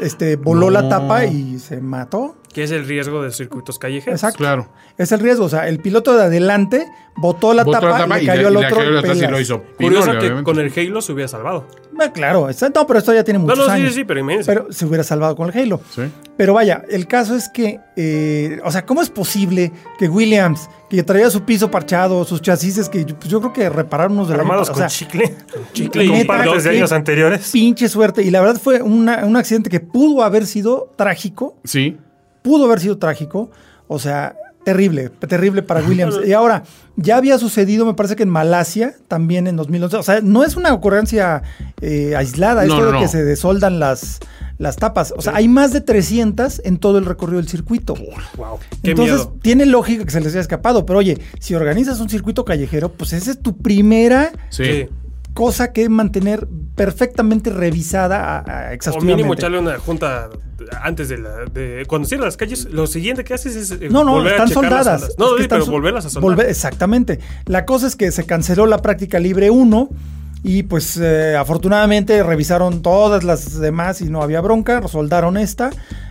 este, voló la tapa y se mató. Que es el riesgo de circuitos callejeros. Exacto. claro. Es el riesgo. O sea, el piloto de adelante botó la Botó tapa, y le cayó al y le otro. cayó al atrás y pelas. lo hizo. Curioso que obviamente. con el Halo se hubiera salvado. Ah, claro, no, pero esto ya tiene No, muchos no, sí, años. sí, sí, pero imagínense. Pero se hubiera salvado con el Halo. Sí. Pero vaya, el caso es que, eh, o sea, ¿cómo es posible que Williams, que traía su piso parchado, sus chasis, que yo- pues yo creo que repararon unos año Armados pasado, con o sea, chicle. [laughs] chicle y con de años anteriores. pinche suerte. Y la verdad fue una- un accidente que pudo haber sido trágico, Sí. Pudo haber sido trágico, o sea, terrible, terrible para [laughs] Williams. Y ahora, ya había sucedido, me parece que en Malasia, también en 2011, o sea, no es una ocurrencia eh, aislada, No, esto no, de no. que se desoldan las, las tapas. O sea, hay más de 300 en todo el recorrido del circuito. wow. Entonces, miedo. tiene lógica que se les haya escapado, pero oye, si organizas un circuito callejero, pues esa es tu primera Sí. Cosa que mantener perfectamente revisada a, a O mínimo echarle una junta antes de la. De, cuando cierran las calles, lo siguiente que haces es. eh, No, no, volver a están las soldadas. ondas. No, Es que sí, están pero volverlas a soldar. volver- exactamente. La cosa es que se canceló la práctica libre 1 y pues eh, afortunadamente revisaron todas las demás y no había bronca, soldaron esta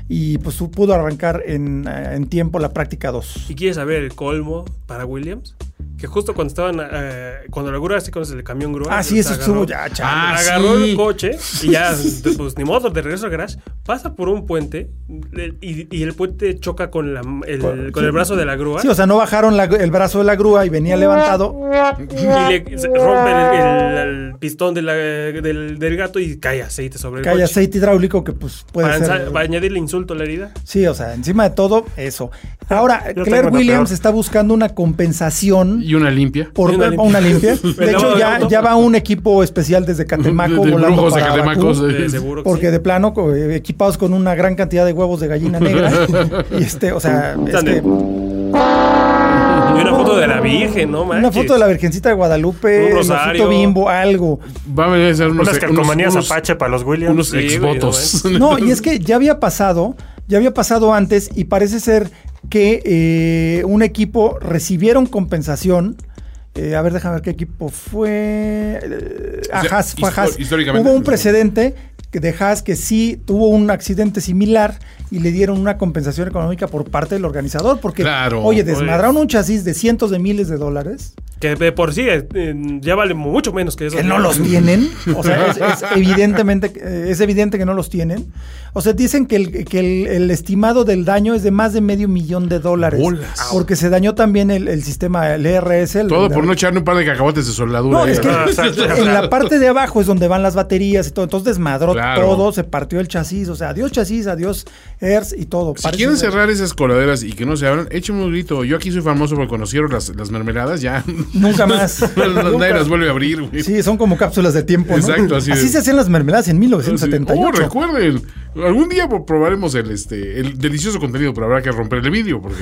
y pues pudo arrancar en, eh, en tiempo la práctica 2. ¿Y quieres saber el colmo para Williams? Que justo cuando estaban. eh, cuando la grúa, así conoces el camión grúa. Ah, sí, eso agarró- estuvo ya, chale. Ah, agarró sí. el coche y ya, [laughs] pues ni modo, de regreso al garage, pasa por un puente y, y el puente choca con, la, el, Con- con el brazo de la grúa Sí, o sea, no bajaron la- el brazo de la grúa y venía levantado. y le se rompe el, el- el pistón de la- del, del gato y cae aceite sobre el Cae coche. aceite hidráulico que pues puede Para, ser... para añadirle insulto a la herida. Sí, o sea, encima de todo, eso. Ahora, Claire Williams peor. está buscando una compensación Y una limpia. por una una limpia. limpia. [laughs] De hecho, ya, ya va un equipo especial desde Catemaco [laughs] De- de volando brujos de Catemaco, Bakú, sí. De seguro que porque sí. de plano eh, equipados con una gran cantidad de huevos de gallina negra. [laughs] y este, o sea, es Están que, de- Y una foto de la Virgen, no Una manches. foto de la Virgencita de Guadalupe, Un rosario. bimbo, algo. Va a venir a ser unos, Unas calcomanías unos- Apache para los Williams. unos Sí, exvotos. No, y es que ya había pasado, ya había pasado antes y parece ser que eh, un equipo recibieron compensación. Eh, a ver, déjame ver qué equipo fue. Eh, O sea, Haas, fue a histo- Haas. históricamente. Hubo un precedente que de Haas que sí tuvo un accidente similar y le dieron una compensación económica por parte del organizador. Porque, Claro. oye, desmadraron un chasis de cientos de miles de dólares Que de por sí eh, eh, ya vale mucho menos que eso. que no los tienen. O sea, es, es [laughs] evidentemente, eh, es evidente que no los tienen. O sea, dicen que, el, que el, el estimado del daño es de más de medio millón de dólares. Bolas. Porque se dañó también el, el sistema, el ERS. el- Todo por no echarle un par de cacahuates de soldadura. No, ahí, es que ¿verdad? en la parte de abajo es donde van las baterías y todo. Entonces desmadró Claro. todo, se partió el chasis. O sea, adiós chasis, adiós Y todo. Si Parece quieren ser- cerrar esas coladeras y que no se abran, échenme un grito. Yo aquí soy famoso porque conocieron las, las mermeladas, ya. Nunca más. [laughs] Nadie las vuelve a abrir, güey. Sí, son como cápsulas de tiempo, ¿no? Exacto, así de- se hacían las mermeladas en 1978. Oh, recuerden, algún día pro- probaremos el este el delicioso contenido, pero habrá que romper el vídeo porque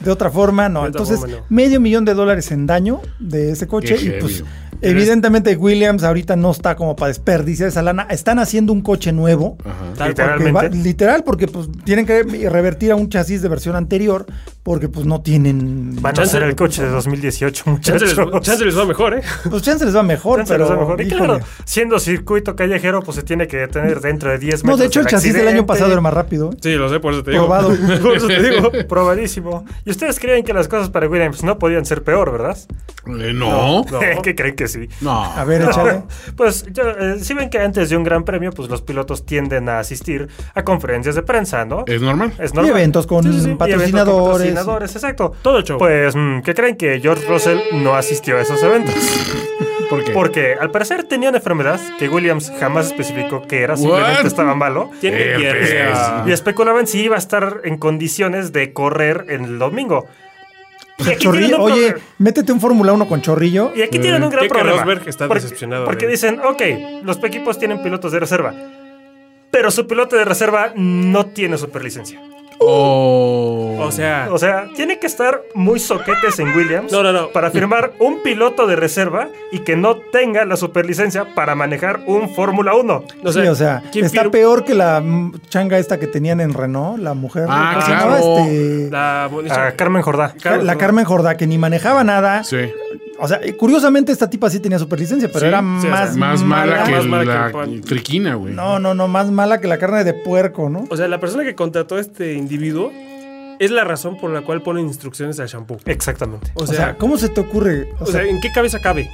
De otra forma, no. Entonces, forma, no. medio millón de dólares en daño de ese coche. Qué y pues. Evidentemente, Williams ahorita no está como para desperdiciar esa lana. Están haciendo un coche nuevo. Ajá. Porque va- literal, porque pues tienen que revertir a un chasis de versión anterior, porque pues no tienen. Van a hacer el coche de 2018, Chance muchachos. les, chance les va mejor, ¿eh? Pues chance les va mejor, Chance pero. les va mejor. Y claro, siendo circuito callejero, pues se tiene que detener dentro de 10 metros. No, de hecho, el chasis del año pasado era más rápido. ¿eh? Sí, lo sé, por eso te digo. Probado. [laughs] Por eso te digo, probadísimo. ¿Y ustedes creen que las cosas para Williams no podían ser peor, verdad? Eh, no, no, ¿Qué creen que sí? A ver, échale. Pues yo, eh, si ven que antes de un gran premio, pues los pilotos tienden a asistir a conferencias de prensa, ¿no? es normal. Es Y eventos con Sí, sí, sí. Patrocinadores. patrocinadores, exacto. Todo el show. Pues, mm, ¿qué creen que George Russell no asistió a esos eventos? [laughs] ¿Por qué? Porque al parecer tenía una enfermedad que Williams jamás especificó que era, What? simplemente estaba malo. Tiene Eh, diarrea. Y especulaban si iba a estar en condiciones de correr en el domingo. Y aquí Chorrillo- oye, problema. métete un Fórmula 1 con chorrillo. Y aquí tienen un gran Keke problema. Rosberg está porque, decepcionado Porque él. dicen, ok, los equipos tienen pilotos de reserva. Pero su piloto de reserva no tiene superlicencia. Oh. O sea, O sea, tiene que estar muy soquetes en Williams No, no, no. para firmar un piloto de reserva y que no tenga la superlicencia para manejar un Fórmula 1. o sí, o sea, ¿quién está peor que la changa esta que tenían en Renault, la mujer. Ah, ¿cómo se claro. Este, La, A Carmen Jordá. la Carmen Jordá, que ni manejaba nada. Sí. O sea, curiosamente esta tipa sí tenía superlicencia, pero Sí, era sí, o más, sea, Más mala que más mala la que triquina, güey. No, no, no, más mala que la carne de puerco, ¿no? O sea, la persona que contrató a este individuo es la razón por la cual ponen instrucciones al shampoo. Exactamente. O O sea, sea, ¿cómo se te ocurre? O o sea, sea, ¿en qué cabeza cabe?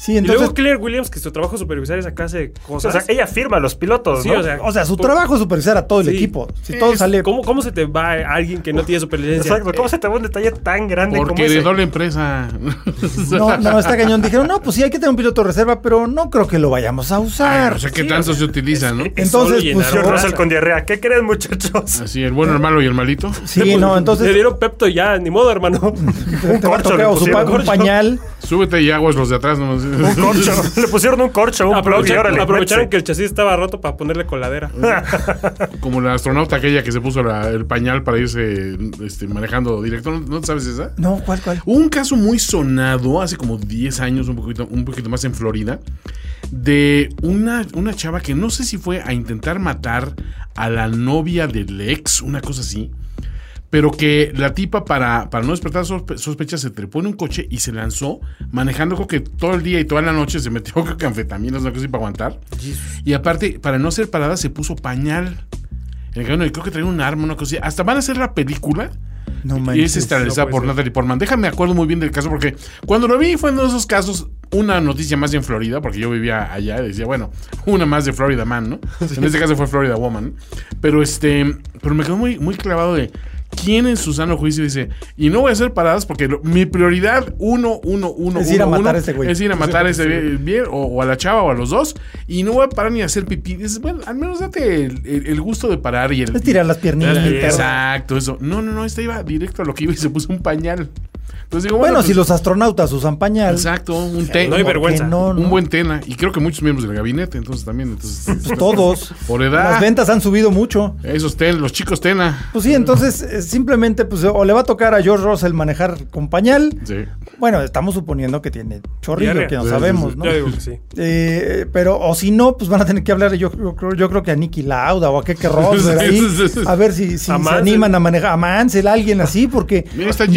Sí, y luego Claire Williams, que su trabajo supervisar esa clase de O sea, ella firma a los pilotos, Sí, ¿no? o sea, o sea, su por- trabajo es supervisar a todo el Sí. equipo. Si todo Es- sale ¿cómo, ¿Cómo se te va alguien que no tiene superlicencia? Exacto. ¿Cómo se te va un detalle tan grande como Porque ese? heredó la empresa. [laughs] No, no, está cañón. Dijeron, no, pues sí, hay que tener un piloto de reserva, pero no creo que lo vayamos a Ay, usar. no sé qué Sí, tanto o sea, se utiliza, ¿no? Entonces, pues, raza. Russell con diarrea. ¿Qué creen, muchachos? Así, el bueno, el malo y el malito. Sí, no, Le entonces dieron Pepto ya, ni modo, hermano. te, [laughs] te va a corcho tocar le o su un pañal. Súbete y aguas los de atrás. ¿no? Un corcho. [laughs] Le pusieron un corcho, un plug y Aprovecharon, órale. aprovecharon métese. que el chasis estaba roto para ponerle coladera. [laughs] Como la astronauta aquella que se puso la- el pañal para irse este, manejando directo. ¿No, ¿No sabes esa? No, ¿cuál, cuál? Hubo un caso muy sonado hace como 10 años, un poquito, un poquito más en Florida, de una, una chava que no sé si fue a intentar matar a la novia del ex, una cosa así. Pero que la tipa, para, para no despertar sospe- sospechas, se trepó en un coche y se lanzó manejando, creo que todo el día y toda la noche se metió [laughs] creo que anfetaminas, una cosa así para aguantar. Y aparte, para no ser parada, se puso pañal. En el camino, y creo que traía un arma, una cosa así. Hasta van a hacer la película. No Y es manches. estelarizada no por ser. Natalie Portman. Déjame acuerdo muy bien del caso porque cuando lo vi fue uno de esos casos, una noticia más en Florida, porque yo vivía allá y decía, bueno, una más de Florida Man, ¿no? [laughs] En este caso fue Florida Woman. Pero este, pero me quedó muy, muy clavado de quién en su sano juicio dice, y no voy a hacer paradas porque lo- mi prioridad uno, uno, uno, Es ir a uno, matar uno, a ese güey. Es ir a [laughs] matar a ese bien, bien, o, o a la chava o a los dos, y no voy a parar ni a hacer pipí. Dices, bueno, al menos date el, el- el gusto de parar y el, Es tirar las piernitas. Exacto, eso. No, no, no, este iba directo a lo que iba y se puso un pañal. Entonces digo, bueno, Bueno, si pues, los astronautas usan pañal. Exacto, un té. No hay ¿por qué vergüenza. No, no? Un buen tena. Y creo que muchos miembros del gabinete, entonces también. Entonces, Pues todos. Por edad. Las ventas han subido mucho. Esos ten, los chicos tena. Pues sí, entonces eh, simplemente pues o le va a tocar a George Russell manejar con pañal Sí. Bueno, estamos suponiendo que tiene chorrillo, Diarrea. que no sabemos. ¿no? Yo digo que sí. Eh, pero, o si no, pues van a tener que hablar, yo, yo, creo- yo creo que a Nicky Lauda o a Keke [laughs] Rosberg ahí, a ver si, si se Mansell. animan a manejar, a Mansell, a alguien así, porque... Mira, está no,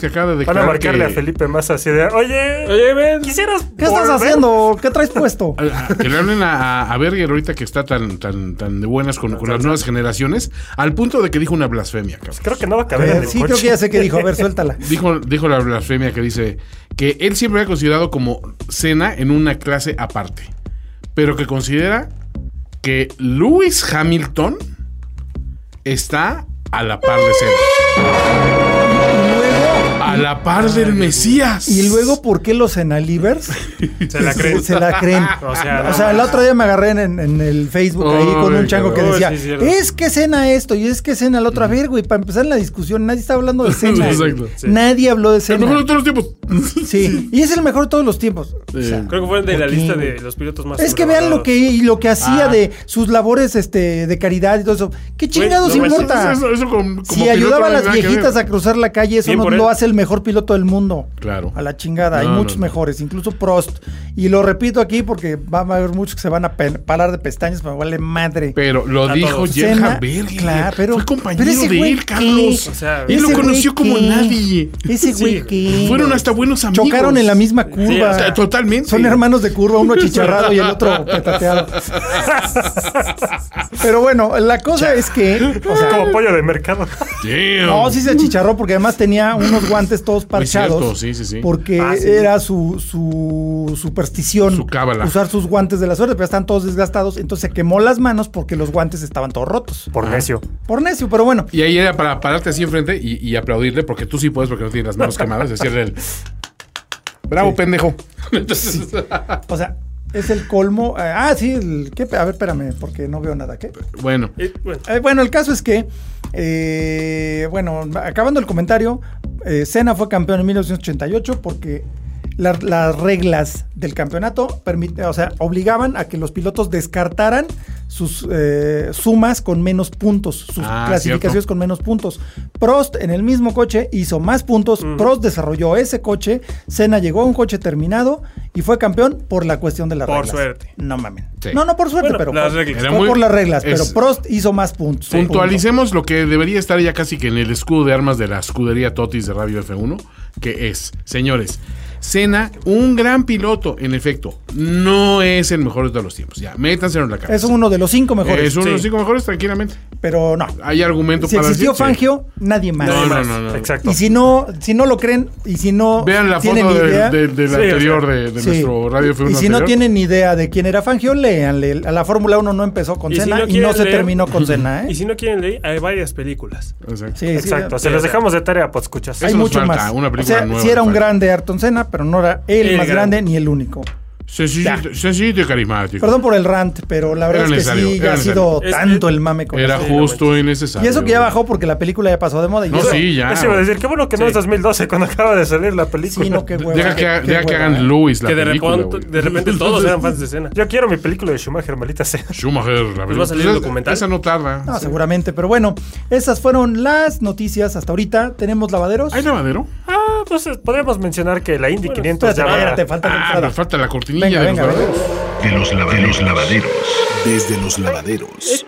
que acaba de Van a marcarle que, a Felipe Massa así de, oye, Oye, ven. ¿quisieras ¿Qué estás volver?" haciendo? ¿Qué traes puesto? [laughs] que le hablen a, a Berger ahorita que está tan, tan, tan de buenas con, con las nuevas generaciones, al punto de que dijo una blasfemia, cabrón. Creo que no va a A caber en el sí, coche. creo que ya sé qué dijo. A ver, suéltala. Dijo, dijo la blasfemia que dice que él siempre había considerado como Cena en una clase aparte, pero que considera que Lewis Hamilton está a la par de Cena. A la par del Mesías. Y luego, ¿por qué los Enalivers [laughs] Se la creen. se la creen? [laughs] O sea, O sea, el otro día me agarré en, el Facebook ahí con un chango que decía, Oh, sí, es que cena esto y es que cena el otro. A ver, güey, para empezar la discusión, nadie está hablando de [laughs] cena. Exacto. Sí. Nadie habló de El cena. mejor de todos los tiempos. Sí, y es el mejor de todos los tiempos. O sea, Creo que fue de la lista de los pilotos más Es que vean lo que, y lo que hacía Ah. de sus labores este, de caridad y todo eso. ¿Qué chingados no, eso- importa? Eso, eso como- como si ayudaba a las viejitas a cruzar la calle, eso no lo hace el mejor piloto del mundo. Claro. A la chingada. Hay muchos no, no. mejores, incluso Prost. Y lo repito aquí porque va a haber muchos que se van a parar de pestañas, pero vale madre. Pero lo A dijo. Gerhard claro, pero- Fue compañero pero ese de güey él? Carlos. O sea, él lo conoció como ¿qué? nadie. Ese güey Sí. que. Fueron hasta buenos amigos. Chocaron en la misma curva. Sí, o sea, totalmente. Son hermanos de curva, uno [laughs] chicharrado y el otro petateado. [laughs] Pero bueno, la cosa es que. O sea, Como pollo de mercado. Damn. no, sí se chicharró porque además tenía unos guantes todos parchados. cierto, sí, sí, sí. Porque Ah, sí. era su, su superstición Su cábala. usar sus guantes de la suerte, pero están todos desgastados. Entonces se quemó las manos porque los guantes estaban todos rotos. Por necio. Por necio, pero bueno. Y ahí era para pararte así enfrente y, y aplaudirle, porque tú sí puedes, porque no tienes las manos quemadas, decirle el. Bravo, pendejo. [laughs] Entonces, O sea, es el colmo. eh, Ah, sí, el, ¿qué? a ver, espérame, porque no veo nada. ¿Qué? bueno, Eh, bueno, Eh, bueno, el caso es que, eh, bueno, acabando el comentario, eh, Senna fue campeón en 1988 porque la- las reglas del campeonato permite, o sea, obligaban a que los pilotos descartaran sus eh, sumas con menos puntos, sus Ah, clasificaciones cierto. con menos puntos. Prost en el mismo coche hizo más puntos, Prost desarrolló ese coche, Senna llegó a un coche terminado y fue campeón por la cuestión de las Por reglas. suerte. No mames. Sí. No, no por suerte, Bueno, pero las por, reglas. Era fue muy- por las reglas, pero Prost hizo más puntos. puntualicemos lo que debería estar ya casi que en el escudo de armas de la escudería Totis de Radio F1, que es, señores, Senna, un gran piloto, en efecto, no es el mejor de todos los tiempos. Ya, métanse en la cabeza. Es uno de los cinco mejores. Es uno de los cinco mejores, tranquilamente. Pero no. Hay argumento Si para existió decir, sí. Fangio, nadie más. No, no, no, no. Exacto. Y si no, si no lo creen, y si no Vean la tienen foto ni de- idea, de- del Sí, anterior de, de sí. nuestro Radio F1 Y si no tienen ni idea de quién era Fangio, léanle. A la Fórmula 1 no empezó con Y si no y no se leer- terminó con Senna, ¿eh? y si no quieren leer, hay varias películas. Exacto. Sí, sí, Exacto. sí. Se los dejamos de tarea, pues escuchas. Hay mucho más. una o película sea, nueva sí era un grande Ayrton Senna, pero no era el, El más grande. grande. ni el único. Sencillito, sencillito y carismático. Perdón por el rant, pero la verdad Era es que sí, ya ha sido. Es- tanto es- el mame con Era no justo y necesario. Y eso que ya bajó porque la película ya pasó de moda. Y No, eso- sí, ya. Eso iba a decir, qué bueno que no Sí. es 2012 cuando acaba de salir la película. Sí, no, qué hueva. Deja que, qué- ha- qué deja que hueva, hagan ¿eh? Lewis la que de película, repente, de repente [laughs] todos eran fans de escena. Yo quiero mi película de Schumacher, maldita sea. Schumacher, la Pues va a salir el Esa- documental. Esa no tarda. No, seguramente, pero bueno, esas fueron las noticias hasta ahorita. ¿Tenemos lavaderos? ¿Hay lavadero? Ah, pues eh, podríamos mencionar que la Indy Bueno, 500 Espérate, ya va- espérate, falta la Ah, Venga, de venga, los venga. De los, lava- de los lavaderos. Desde los lavaderos.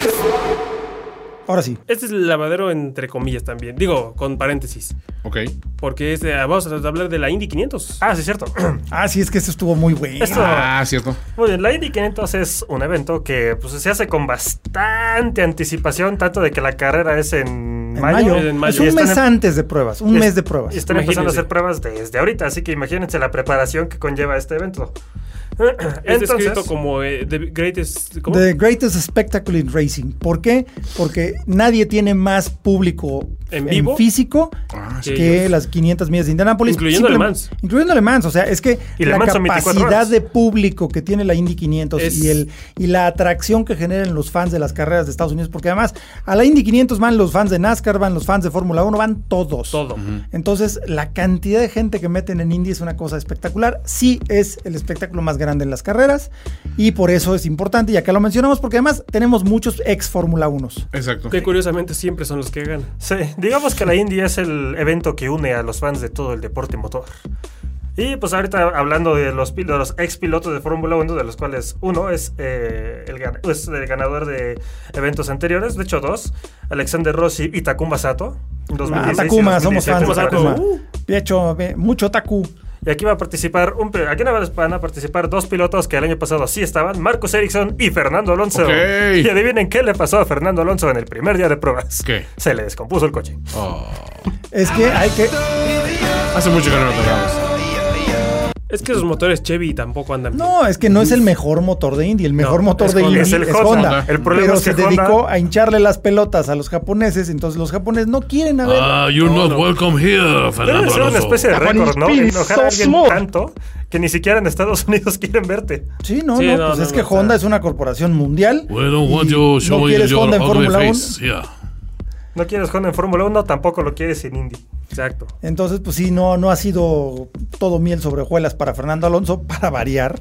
Ahora sí. Este es el lavadero entre comillas también. Digo, con paréntesis. Ok. Porque este, vamos a hablar de la Indy 500. Ah, sí, cierto. [clears throat] Ah, sí, es que eso estuvo muy bueno. Esto- Ah, cierto. Muy bien, la Indy 500 es un evento que pues, se hace con bastante anticipación, tanto de que la carrera es en, En mayo. mayo. en mayo. Es un mes en- antes de pruebas. Un mes es- de pruebas. Y están empezando a hacer pruebas desde ahorita, así que imagínense la preparación que conlleva este evento. [clears throat] Es descrito como eh, The Greatest. ¿cómo? The Greatest Spectacle in Racing. ¿Por qué? Porque nadie tiene más público ¿En vivo? físico Ah, sí. que ellos. las 500 millas de Indianápolis. Incluyendo Le Mans. Incluyendo Le Mans. O sea, es que Y la Mans son 24 capacidad de público que tiene la Indy 500 Es- y, el, y la atracción que generan los fans de las carreras de Estados Unidos. Porque además a la Indy 500 van los fans de NASCAR, van los fans de Fórmula 1, van todos. Todo. Entonces, la cantidad de gente que meten en Indy es una cosa espectacular. Sí es el espectáculo más grande en las carreras y por eso es importante. Y acá lo mencionamos porque además tenemos muchos ex Fórmula 1. Exacto. Que curiosamente siempre son los que ganan. Sí, Digamos que la Indy es el evento que une a los fans de todo el deporte motor. Y pues ahorita hablando de los, de los ex pilotos de Fórmula 1, de los cuales uno es, eh, el, es el ganador de eventos anteriores, de hecho dos, Alexander Rossi y Takuma Sato. en Ah, 2016 y Takuma, somos 2017, fans de Takuma. parece. De hecho, mucho Taku. Y aquí va a participar un, aquí van a participar dos pilotos que el año pasado sí estaban, Marcus Ericsson y Fernando Alonso. Y adivinen qué le pasó a Fernando Alonso en el primer día de pruebas. ¿Qué? Se le descompuso el coche. Oh, Es que hay que. hace mucho que no lo tocamos. Es que esos motores Chevy tampoco andan bien. No, es que no es el mejor motor de Indy. El mejor No, motor es de Honda. Indy Es el es Honda. Honda. El problema pero es que se dedicó Honda- a hincharle las pelotas a los japoneses. Entonces los japoneses no quieren a ver. Ah, you're not welcome here, Debe Fernando ser una especie de récord, ¿no? Enojar a alguien tanto que ni siquiera en Estados Unidos [laughs] quieren verte. sí, no, Sí, no, no, pues no, es no, que Honda es una corporación mundial. We don't want you no quieres Honda en Fórmula 1. face. Yeah. No quieres Honda en Fórmula 1, tampoco lo quieres en Indy. Exacto. Entonces, pues sí, no, no ha sido todo miel sobre hojuelas para Fernando Alonso, [laughs] para variar.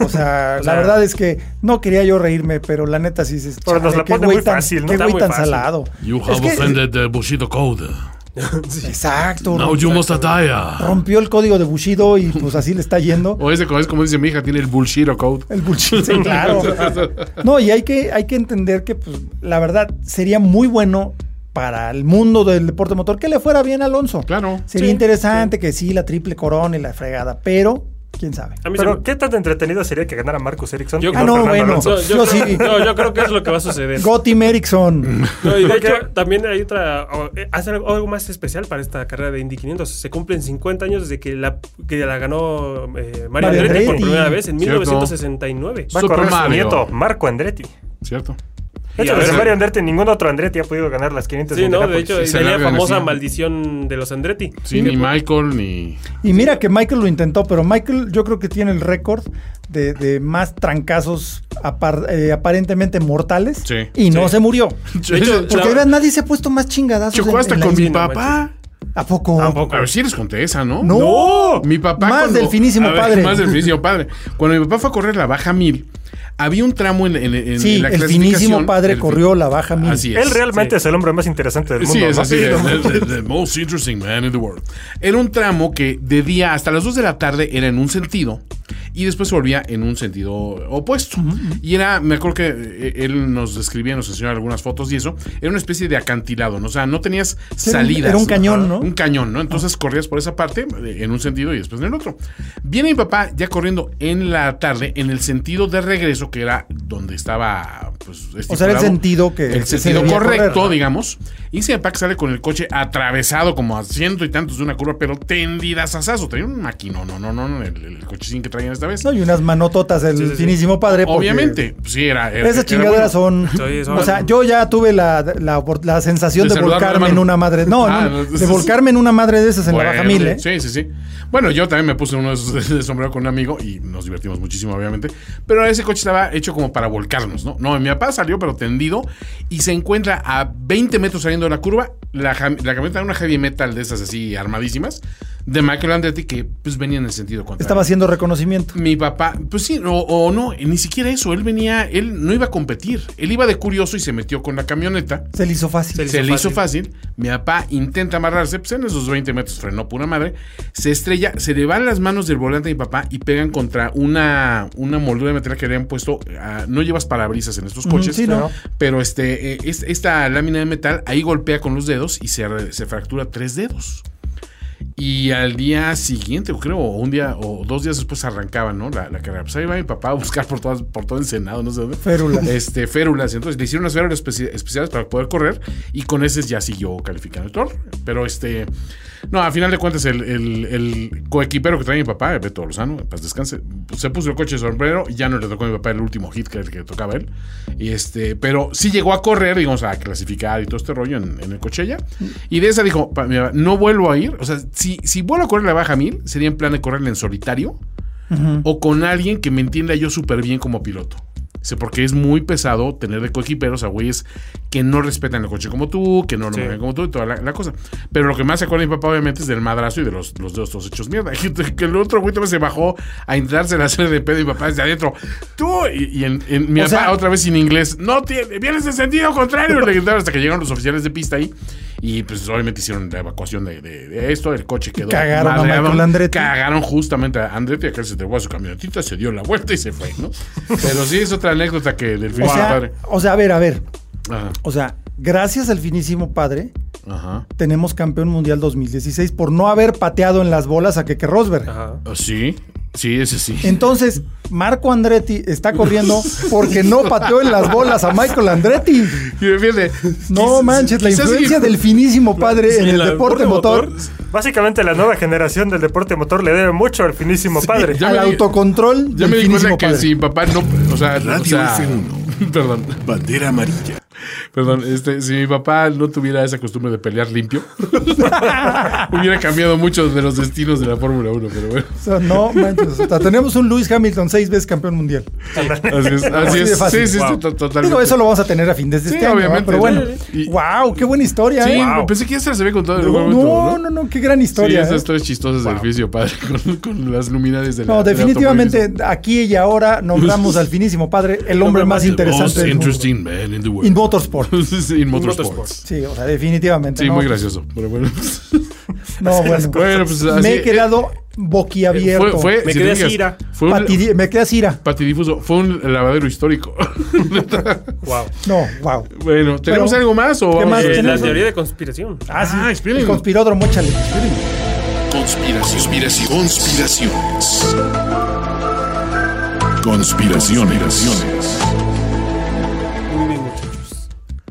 O sea, [laughs] O sea- la verdad es que no quería yo reírme, pero la neta sí dices, Pero nos "Chale, la qué pone güey muy tan- fácil, ¿no? Qué güey muy tan fácil. salado. You Es have que- offended the Bushido Code. [laughs] Exacto. Now rompió- you must die. Rompió el código de Bushido y pues así le está yendo. O ese, es como dice mi hija, tiene el Bullshito Code. El bullshit, sí, claro. No, y hay que, hay que entender que, pues, la verdad, sería muy bueno para el mundo del deporte motor que le fuera bien a Alonso. Claro. Sería Sí, interesante que sí, la triple corona y la fregada, pero quién sabe. A mí Pero se qué tan entretenido sería que ganara Marcus Ericsson. Yo- Ah, no, bueno. Yo, Yo creo, sí. no, yo creo que es lo que va a suceder. Gotim Eriksson. No, y de hecho, también hay otra. eh, Hace algo, algo más especial para esta carrera de Indy 500. Se cumplen 50 años desde que la, que la ganó eh, Mario Mario Andretti por primera vez en Cierto. 1969. Va a Super correr su Mario. nieto, Marco Andretti. ¿Cierto? De hecho, a desde ver- Mario Andretti, ningún otro Andretti ha podido ganar las 500 Sí, no, de hecho, tenía largan famosa así. maldición de los Andretti. Sí, ni Michael ni. Y mira que Michael lo intentó, pero Michael yo creo que tiene el récord de, de más trancazos apar- eh, aparentemente mortales Sí, y no sí. se murió. [laughs] De hecho, Porque la- nadie se ha puesto más chingadazos. Chocó hasta en la con mi Indy. no papá. ¿A poco? A ver si les conté esa, ¿no? No. Mi papá. Más del finísimo a ver, padre. Más del finísimo [laughs] padre. Cuando mi papá fue a correr la baja mil, había un tramo en, en- en- Sí, en la el finísimo padre El corrió la baja mil. Así es. Él realmente Sí. es el hombre más interesante del mundo. Sí, es ¿no? así. the, the- the most interesting man in the world. Era un tramo que de día hasta las 2 de la tarde era en un sentido y después se volvía en un sentido opuesto. Y era, me acuerdo que eh, él nos describía, nos enseñó algunas fotos y eso, era una especie de acantilado, ¿no? O sea, no tenías Sí, era un- salidas. era un cañón, ¿no? Un cañón, ¿no? Entonces corrías por esa parte eh, en un sentido y después en el otro. Viene mi papá ya corriendo en la tarde en el sentido de regreso, que era donde estaba, pues, O sea, era el sentido que El se sentido correcto, correr. digamos. Y que sale con el coche atravesado como a ciento y tantos de una curva, pero tendidas asazo. Tenía un maquino, no, no, no, no, el, el cochecín que traían esta vez. No, y unas manototas del Sí, sí, sí. finísimo padre. Obviamente, sí, era. era- Esas era chingaderas bueno. son, O sea, yo ya tuve la, la, la sensación De volcarme en una madre. No, Ah, no, no, de volcarme en una madre de esas en la baja mil, ¿eh? Sí, sí, sí. Bueno, yo también me puse uno de esos [laughs] de sombrero con un amigo y nos divertimos muchísimo, obviamente. Pero ese coche estaba hecho como para volcarnos, ¿no? No, mi salió, pero tendido y se encuentra a 20 metros saliendo de la curva la, la camioneta, una heavy metal de esas así armadísimas, de Michael Andretti que pues venía en el sentido contrario. Estaba haciendo reconocimiento. Mi papá, pues sí, o, o no, ni siquiera eso. Él venía, él no iba a competir. Él iba de curioso y se metió con la camioneta. Se le hizo fácil. Se le Se hizo le hizo fácil. Mi papá intenta amarrarse, pues en esos 20 metros frenó pura madre. Se estrella, se le van las manos del volante de mi papá y pegan contra una, una moldura de metal que le habían puesto. ah, no llevas parabrisas en estos coches. sí, no. Pero este, eh, es- esta lámina de metal ahí golpea con los dedos y se, se fractura tres dedos. Y al día siguiente, creo, o un día o dos días después arrancaban, ¿no? La, la carrera. Pues ahí va mi papá a buscar por, todas, por todo Ensenado, no sé dónde. Férulas. Este, férulas. Entonces le hicieron unas férulas especi- especiales para poder correr y con ese ya siguió calificando el Thor. Pero este, no, a final de cuentas, el, el, el coequipero que trae mi papá, Beto Lozano, paz descanse, se puso el coche de sombrero ya no le tocó a mi papá el último hit que era el que tocaba él. Y este, pero sí llegó a correr, digamos, a clasificar y todo este rollo en, en el coche ya. Y de esa dijo, no vuelvo a ir. O sea, si, si vuelvo a correr la baja mil, sería en plan de correrla en solitario o con alguien que me entienda yo súper bien como piloto. Dice, porque es muy pesado tener de coequiperos a güeyes que no respetan el coche como tú, que no lo Sí. como tú y toda la, la cosa. Pero lo que más se acuerda mi papá, obviamente, es del madrazo y de los, los dedos todos hechos mierda. [laughs] Que el otro güey también se bajó a intentarse la serie de pedo y mi papá desde adentro. Tú, y, y en, en- mi O papá sea- otra vez en inglés, no, tiene- vienes en sentido contrario. Le gritaron hasta que llegaron los oficiales de pista ahí. Y pues obviamente hicieron la evacuación de, de- de esto, el coche quedó Cagaron a madreado. Michael Andretti. Cagaron justamente a Andretti, acá se trepó a su camionetita, se dio la vuelta y se fue, ¿no? Pero sí es otra anécdota que del fin O sea, padre. o sea, a ver, a ver. Ajá, O sea, gracias al finísimo padre, ajá. tenemos campeón mundial 2016 por no haber pateado en las bolas a Keke Rosberg. Ajá. Ah, Sí, sí, ese sí. Entonces, Marco Andretti está corriendo porque no pateó en las bolas a Michael Andretti. Y fíjate, No manches, la influencia del finísimo padre en el deporte motor, motor. Básicamente la nueva generación del deporte motor le debe mucho al finísimo padre. ya al autocontrol Ya del me di cuenta que padre. si mi papá no. O sea, o Radio sea, F1. [laughs] Perdón, Bandera amarilla. [laughs] perdón. Este, si mi papá no tuviera esa costumbre de pelear limpio, [laughs] hubiera cambiado muchos de los destinos de la Fórmula 1, pero bueno. O sea, no manches. O sea, tenemos un Lewis Hamilton seis veces campeón mundial. Así es, así es. fácil. Sí, sí, Wow. sí, to- totalmente. Digo, eso lo vamos a tener a fin de este Sí, año. obviamente. Pero bueno. Y- wow, qué buena historia. Sí, ¿eh? Wow. pensé que ya se las había contado en algún momento, no, no, no, qué gran Sí, historia. esas ¿eh? historias chistosas del fisio padre [laughs] con, con las luminarias de la No, definitivamente aquí y ahora nombramos al finísimo padre, el hombre más The interesante most del mundo. interesting man in the world. In motorsport. [laughs] in motorsports. motorsports. Sí, o sea, definitivamente. Sí, no, muy gracioso. Pero bueno. [laughs] No, bueno. Bueno, pues así- Me he quedado boquiabierto. Fue, fue, Me si quedé así, ira. Fue un, Patidi- me quedas ira. patidifuso. Fue un lavadero histórico. [laughs] Wow. No, wow. bueno, ¿tenemos Pero, algo más o ¿qué vamos más Eh, la teoría de conspiración. Ah, sí. Ah, esperen. El conspiródromo, échale. esperen. Conspiración. Conspiraciones. Conspiraciones.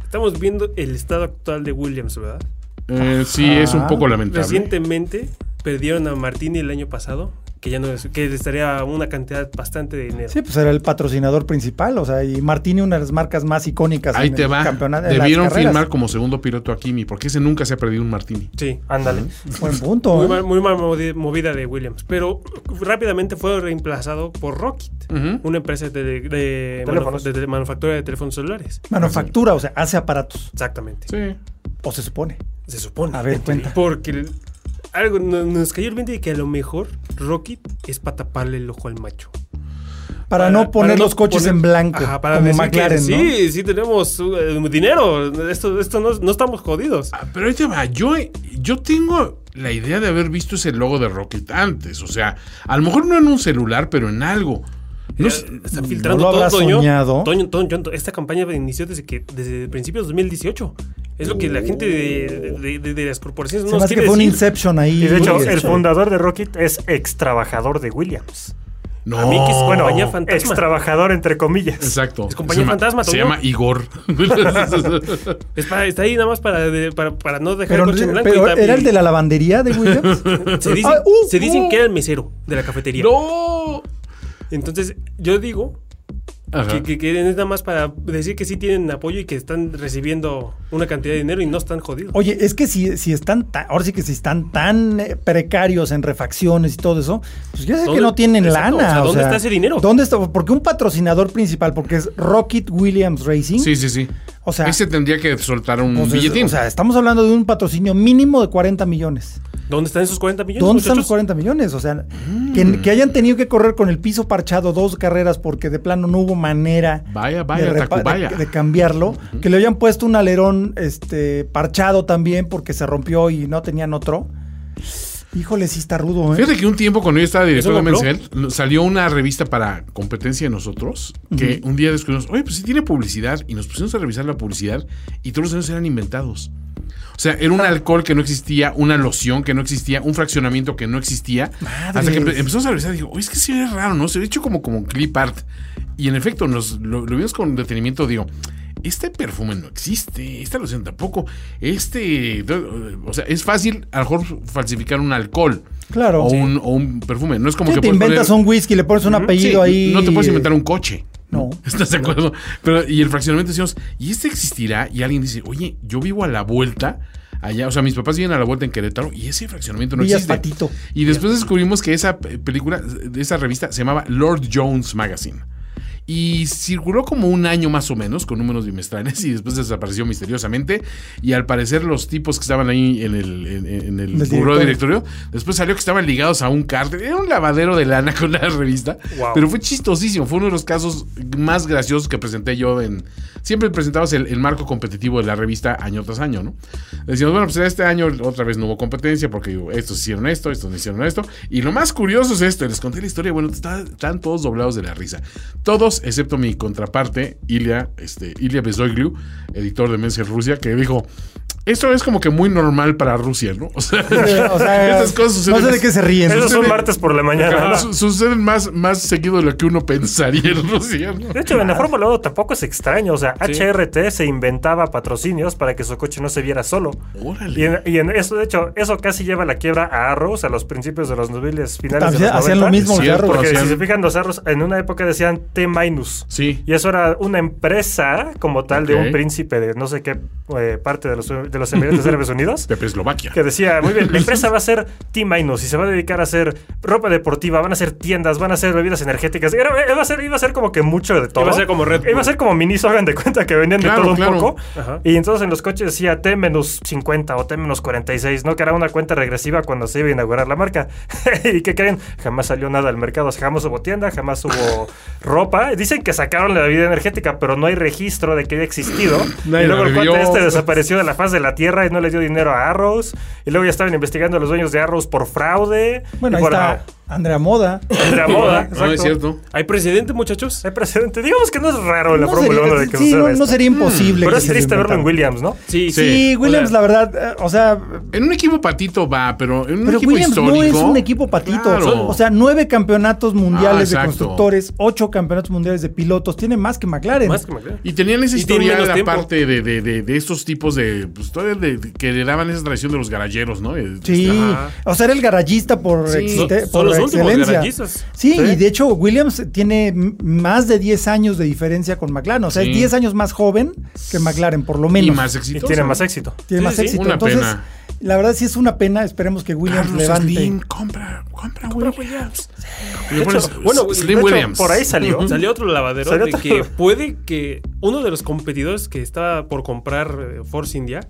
Estamos viendo el estado actual de Williams, ¿verdad? Eh, sí, es un poco lamentable. Recientemente perdieron a Martini el año pasado, que ya no es, que les daría una cantidad bastante de dinero. Sí, pues era el patrocinador principal, o sea, y Martini, una de las marcas más icónicas Ahí en te el va. campeonato. Debieron firmar como segundo piloto a Kimi, porque ese nunca se ha perdido un Martini. Sí. Ándale. Buen punto. Muy ¿eh? mal, muy mal movi- movida de Williams. Pero rápidamente fue reemplazado por Rocket, una empresa de, de, de manufactura de teléfonos celulares. Manufactura, o sea, hace aparatos, Exactamente. Sí. o se supone. Se supone. A ver, cuenta. Porque algo no- nos cayó el 20 de que a lo mejor Rocket es para taparle el ojo al macho. Para, no poner no los coches poner- en blanco, Ajá, para como que McLaren, ¿no? Sí, sí tenemos uh, dinero. Esto, esto no, no estamos jodidos. Ah, Pero ahí te va. Yo, yo tengo la idea de haber visto ese logo de Rocket antes. O sea, a lo mejor no en un celular, pero en algo. No está filtrando lo todo, habrás Toño. soñado? Toño, Toño, Toño, esta campaña inició desde que desde principios de 2018. Es lo que la gente de, de- de- de las corporaciones no quiere que fue un decir. Inception ahí. Y de hecho, el fundador de Rocket es ex trabajador de Williams. no. A mí que es Bueno, compañía ex fantasma. trabajador entre comillas. Exacto. Es compañía Se llama- fantasma, Se llama Igor. [laughs] Es para- está ahí nada más para, para, para no dejar Pero, el coche en blanco. pero y era el de la lavandería de Williams. [laughs] Se dicen, Ah, uh, se dicen uh. que era el mesero de la cafetería. ¡No! Entonces, yo digo Ajá. que, que, que es nada más para decir que sí tienen apoyo y que están recibiendo una cantidad de dinero y no están jodidos. Oye, es que si, si están tan, ahora sí que si están tan eh, precarios en refacciones y todo eso, pues ya sé que ¿Dónde- no tienen exacto, lana. o sea, o ¿dónde sea, está ese dinero? ¿Dónde está? Porque un patrocinador principal, porque es Rocket Williams Racing. Sí, sí, sí. O sea, Ese tendría que soltar un pues es- billetín. o sea, estamos hablando de un patrocinio mínimo de 40 millones. ¿Dónde están esos 40 millones? ¿Dónde están los muchachos? 40 millones? O sea, Mm. que, que hayan tenido que correr con el piso parchado dos carreras porque de plano no hubo manera Vaya, vaya, de, repa- Tacubaya. de- de cambiarlo. Que le hayan puesto un alerón este, parchado también porque se rompió y no tenían otro. Híjole, sí está rudo, ¿eh? Fíjate que un tiempo cuando yo estaba director de ¿Eso no Mencel, salió una revista para competencia de nosotros, que un día descubrimos, oye, pues sí tiene publicidad, y nos pusimos a revisar la publicidad, y todos los años eran inventados. O sea, era un alcohol que no existía, una loción que no existía, un fraccionamiento que no existía. Madres. Hasta que empe- empezamos a revisar y digo, oye, es que sí es raro, ¿no? Se ve hecho como, como clip art. Y en efecto, nos lo, lo vimos con detenimiento, digo, este perfume no existe, esta loción tampoco, este, o sea, es fácil a lo mejor falsificar un alcohol. Claro. O, Sí. un, o un perfume. No es como que te inventas poner- un whisky, le pones un apellido Sí, ahí. No te puedes inventar un coche. No. [laughs] ¿Estás de acuerdo? Pero, y el fraccionamiento decimos, ¿y este existirá? Y alguien dice, oye, yo vivo a la vuelta. Allá, o sea, mis papás viven a la vuelta en Querétaro y ese fraccionamiento no Villas existe. Patito. Y después descubrimos que esa pe- película, esa revista, se llamaba Lord Jones Magazine. Y circuló como un año más o menos con números bimestrales y después desapareció misteriosamente y al parecer los tipos que estaban ahí en el, en, en el Del buró de directorio. después salió que estaban ligados a un cártel, era un lavadero de lana [laughs] con la revista, Wow. pero fue chistosísimo, fue uno de los casos más graciosos que presenté yo en... Siempre presentabas el, el marco competitivo de la revista año tras año, ¿no? Decíamos, bueno, pues este año otra vez no hubo competencia porque digo, estos hicieron esto, estos no hicieron esto. Y lo más curioso es esto, les conté la historia, bueno, está- están todos doblados de la risa. Todos, excepto mi contraparte, Ilya, este, Ilya Bezogliu, editor de Men's Rusia, que dijo, esto es como que muy normal para Rusia, ¿no? O sea, O sea, [laughs] estas cosas no suceden. sé de qué se ríen. Esos son martes por la mañana. Su- suceden más, más seguido de lo que uno pensaría en Rusia, ¿no? De hecho, en la Fórmula 1 tampoco es extraño. O sea, HRT se inventaba patrocinios para que su coche no se viera solo. Órale. Y en, y en eso, de hecho, eso casi lleva la quiebra a Arrows a los principios de los 2000 finales de los Hacían 90. lo mismo los Arrows. Porque hacían- si se fijan, los Arrows en una época decían T-. Sí. Y eso era una empresa como tal de un príncipe de no sé qué eh, parte de los, de los Emiratos Árabes [laughs] Unidos. Pepe Eslovaquia. Que decía, muy bien, la [laughs] empresa va a ser T-Minus y se va a dedicar a hacer ropa deportiva, van a hacer tiendas, van a hacer bebidas energéticas. Era- iba, a ser, iba a ser como que mucho de todo. Iba a ser como Red Bull. Iba a ser como Miniso, hagan de cuenta que vendían Claro, de todo un claro. poco. Ajá. Y entonces en los coches decía T-50 o T-46, ¿no? Que era una cuenta regresiva cuando se iba a inaugurar la marca. [laughs] ¿Y qué creen? Jamás salió nada al mercado. Jamás hubo tienda, jamás hubo ropa. Dicen que sacaron la bebida energética, pero no hay registro de que haya existido. Nadie y luego el cuate este desapareció de la faz de la tierra y no le dio dinero a Arrows. Y luego ya estaban investigando a los dueños de Arrows por fraude. Bueno, y ahí por está Andrea Moda. Andrea Moda. No, es cierto. ¿Hay precedente, muchachos? Hay precedente. Digamos que no es raro la No Fórmula sería- 1 de que sí, no, sería imposible. Pero que es triste verlo en. Williams, ¿no? Sí, Sí, Williams, O sea, la verdad, eh, o sea, En un equipo patito va, pero en un pero equipo Williams histórico. no es un equipo patito. Claro. O sea, nueve campeonatos mundiales Ah, de exacto. constructores, ocho campeonatos mundiales de pilotos. Tiene más que McLaren. Más que McLaren. Y tenían esa historia aparte de, de, de, de estos tipos de, pues, todavía de- que le daban esa tradición de los garajeros, ¿no? Sí, Ajá. o sea, era el garallista por, Sí. existe- Son- por excelencia. Sí, Sí. y de hecho Williams tiene más de 10 años de diferencia con McLaren. O sea, Sí. es 10 años más joven que McLaren, por lo menos. Y más Y exitoso. tiene más éxito. Tiene Sí, más sí, éxito. una Entonces, pena. La verdad sí es una pena. Esperemos que Williams Carlos levante. Slim, compra, compra, Williams. Pones hecho, bueno, Slim hecho, Williams. por ahí salió. Salió otro lavadero Salió de otro- que puede que uno de los competidores que estaba por comprar eh, Force India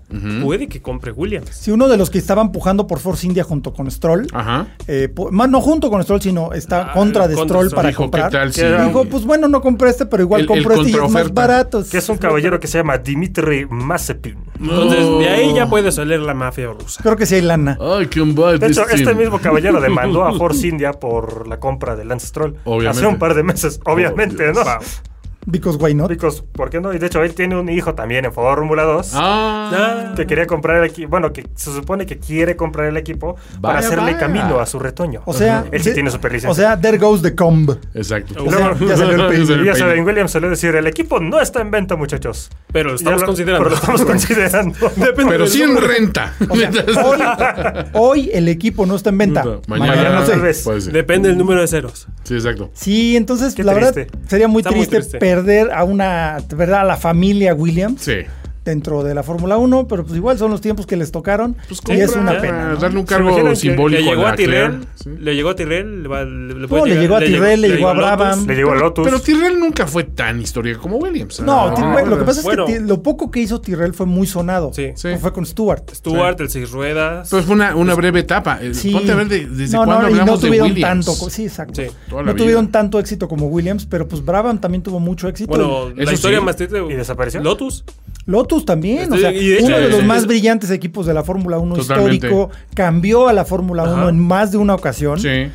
puede que compre Williams. Sí, uno de los que estaban pujando por Force India junto con Stroll. Ajá. eh, no junto con Stroll, sino está Ah, contra de contra Stroll Stroll. para Dijo, comprar. ¿qué tal si- Dijo, pues bueno, no compré este, pero igual El- compro el este y es más barato. Que es un caballero que se llama Dimitri Mazepin. Entonces, de ahí ya puede salir la mafia Creo que sí hay lana. Ay, qué un bad De hecho, this este mismo caballero demandó a Force India por la compra de Lance Stroll. Obviamente. Hace un par de meses, obviamente, Dios. ¿no? Because why not? Chicos, ¿por qué no? Y de hecho, él tiene un hijo también en Fórmula 2. Ah. Que quería comprar el equipo, bueno, que se supone que quiere comprar el equipo para hacerle vaya. camino a su retoño. O sea, él sí de- tiene superlicencia. O sea, there goes the comb. Exacto. O sea, ya salió el [laughs] ya saben, Williams salió a decir, el equipo no está en venta, muchachos. Pero lo estamos lo- considerando. Pero lo estamos [laughs] considerando. [laughs] Pero sí en renta. O sea, hoy, hoy el equipo no está en venta. Mañana, Mañana, no sé. Depende del número de ceros. Sí, exacto. Sí, entonces Qué la verdad sería muy Está muy triste, triste. Perder a una, ¿verdad? A la familia Williams Sí. Dentro de la Fórmula 1, pero pues igual son los tiempos que les tocaron Pues y es una pena. ¿no? Darle un ¿Se imaginan cargo simbólico Le llegó a Tyrrell, sí. le llegó a Tyrrell, le, va- le- le No, puede le llegar- llegó a Tyrrell, le llegó a. Brabham. Le llegó a Lotus. Pero Tyrrell nunca fue tan histórico como Williams. No, Ah, lo que pasa es que lo poco que hizo Tyrrell fue muy sonado. Sí. Sí. Fue con Stewart. Stuart, el seis ruedas. Pero fue una, una breve etapa. Eh, Sí. Ponte a ver de- desde no, cuándo no, y no hablamos de Williams. tanto. Sí, exacto. No tuvieron tanto éxito como Williams, pero pues Brabham también tuvo mucho éxito. bueno, la historia más triste. ¿Y desapareció? Lotus. Lotus también, Estoy- o sea, de uno de los más es- brillantes equipos de la Fórmula 1 Totalmente. histórico, cambió a la Fórmula 1 Ajá. en más de una ocasión. Sí.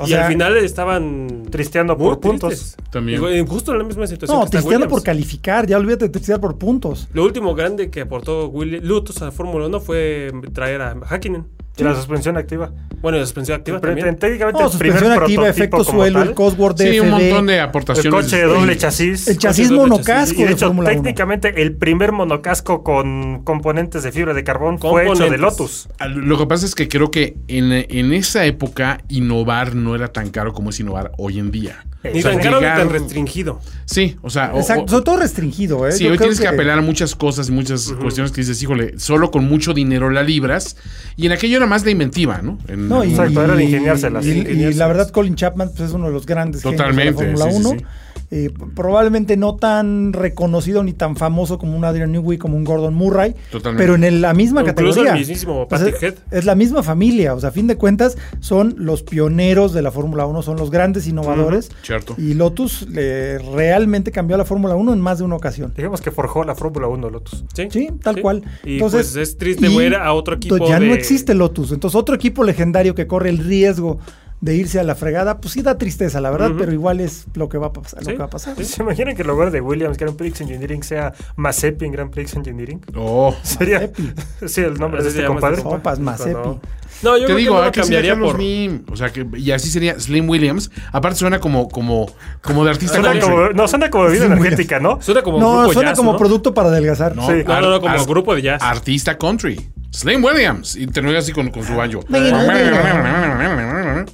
O y sea, al final estaban Tristeando por puntos. tristes. También. Y, justo en la misma situación. no, que está tristeando por calificar, ya olvídate de tristear por puntos. Lo último grande que aportó Willi- Lotus a Fórmula 1 fue traer a Hakkinen. La suspensión activa. Bueno, y la suspensión activa Pero también. técnicamente No, el primer suspensión activa, efecto suelo, tal, el Cosworth DFB. Sí, un montón de el aportaciones. coche de doble chasis. El chasis monocasco chasis. Y de de hecho, Fórmula 1. técnicamente el primer monocasco con componentes de fibra de carbón fue hecho de. Lotus. Ah, Lo que pasa es que creo que en, en esa época innovar no era tan caro como es innovar hoy en día. Ni tan caro ni tan restringido. Sí, o sea, o- Exacto, sobre todo restringido, ¿eh? Sí, Yo hoy tienes que, apelar a muchas cosas y muchas cuestiones que dices, híjole, solo con mucho dinero la libras. Y en aquello era más la inventiva, ¿no? En- No, y, Exacto, era de ingeniárselas. y- la verdad, Colin Chapman pues, es uno de los grandes genios de la Totalmente, Fórmula sí, sí, 1. sí. Eh, probablemente no tan reconocido ni tan famoso como un Adrian Newey, como un Gordon Murray, Totalmente. pero en el- la misma Incluso categoría. el mismísimo Pues es, Head. es la misma familia, o sea, a fin de cuentas son los pioneros de la Fórmula 1, son los grandes innovadores. Cierto. Y Lotus le- realmente cambió la Fórmula 1 en más de una ocasión. Digamos que forjó la Fórmula 1 Lotus. Sí, tal cual. Y Entonces, pues es triste ver a otro equipo Ya no existe Lotus. Entonces, otro equipo legendario que corre el riesgo de irse a la fregada, pues sí da tristeza, la verdad, pero igual es lo que va a pasar. Sí, Lo que va a pasar. ¿Se imaginan que el lugar de Williams Grand Prix Engineering sea Mazepi en Grand Prix Engineering? Oh. [laughs] Sería. Mazepi. Sí, el nombre de este compadre. Sopas, Mazepi. No, No, yo Te creo digo, que no lo que sería cambiaría por... Slim. O sea, que y así sería Slim Williams. Aparte suena como, como, como de artista Suena country. como, no, suena como bebida energética, ¿no? Suena como No, grupo suena jazz, como ¿no? producto para adelgazar. No, Sí. No, no, no, como ar- grupo de jazz. Artista country. Slim Williams. Y termina así con, con su banjo.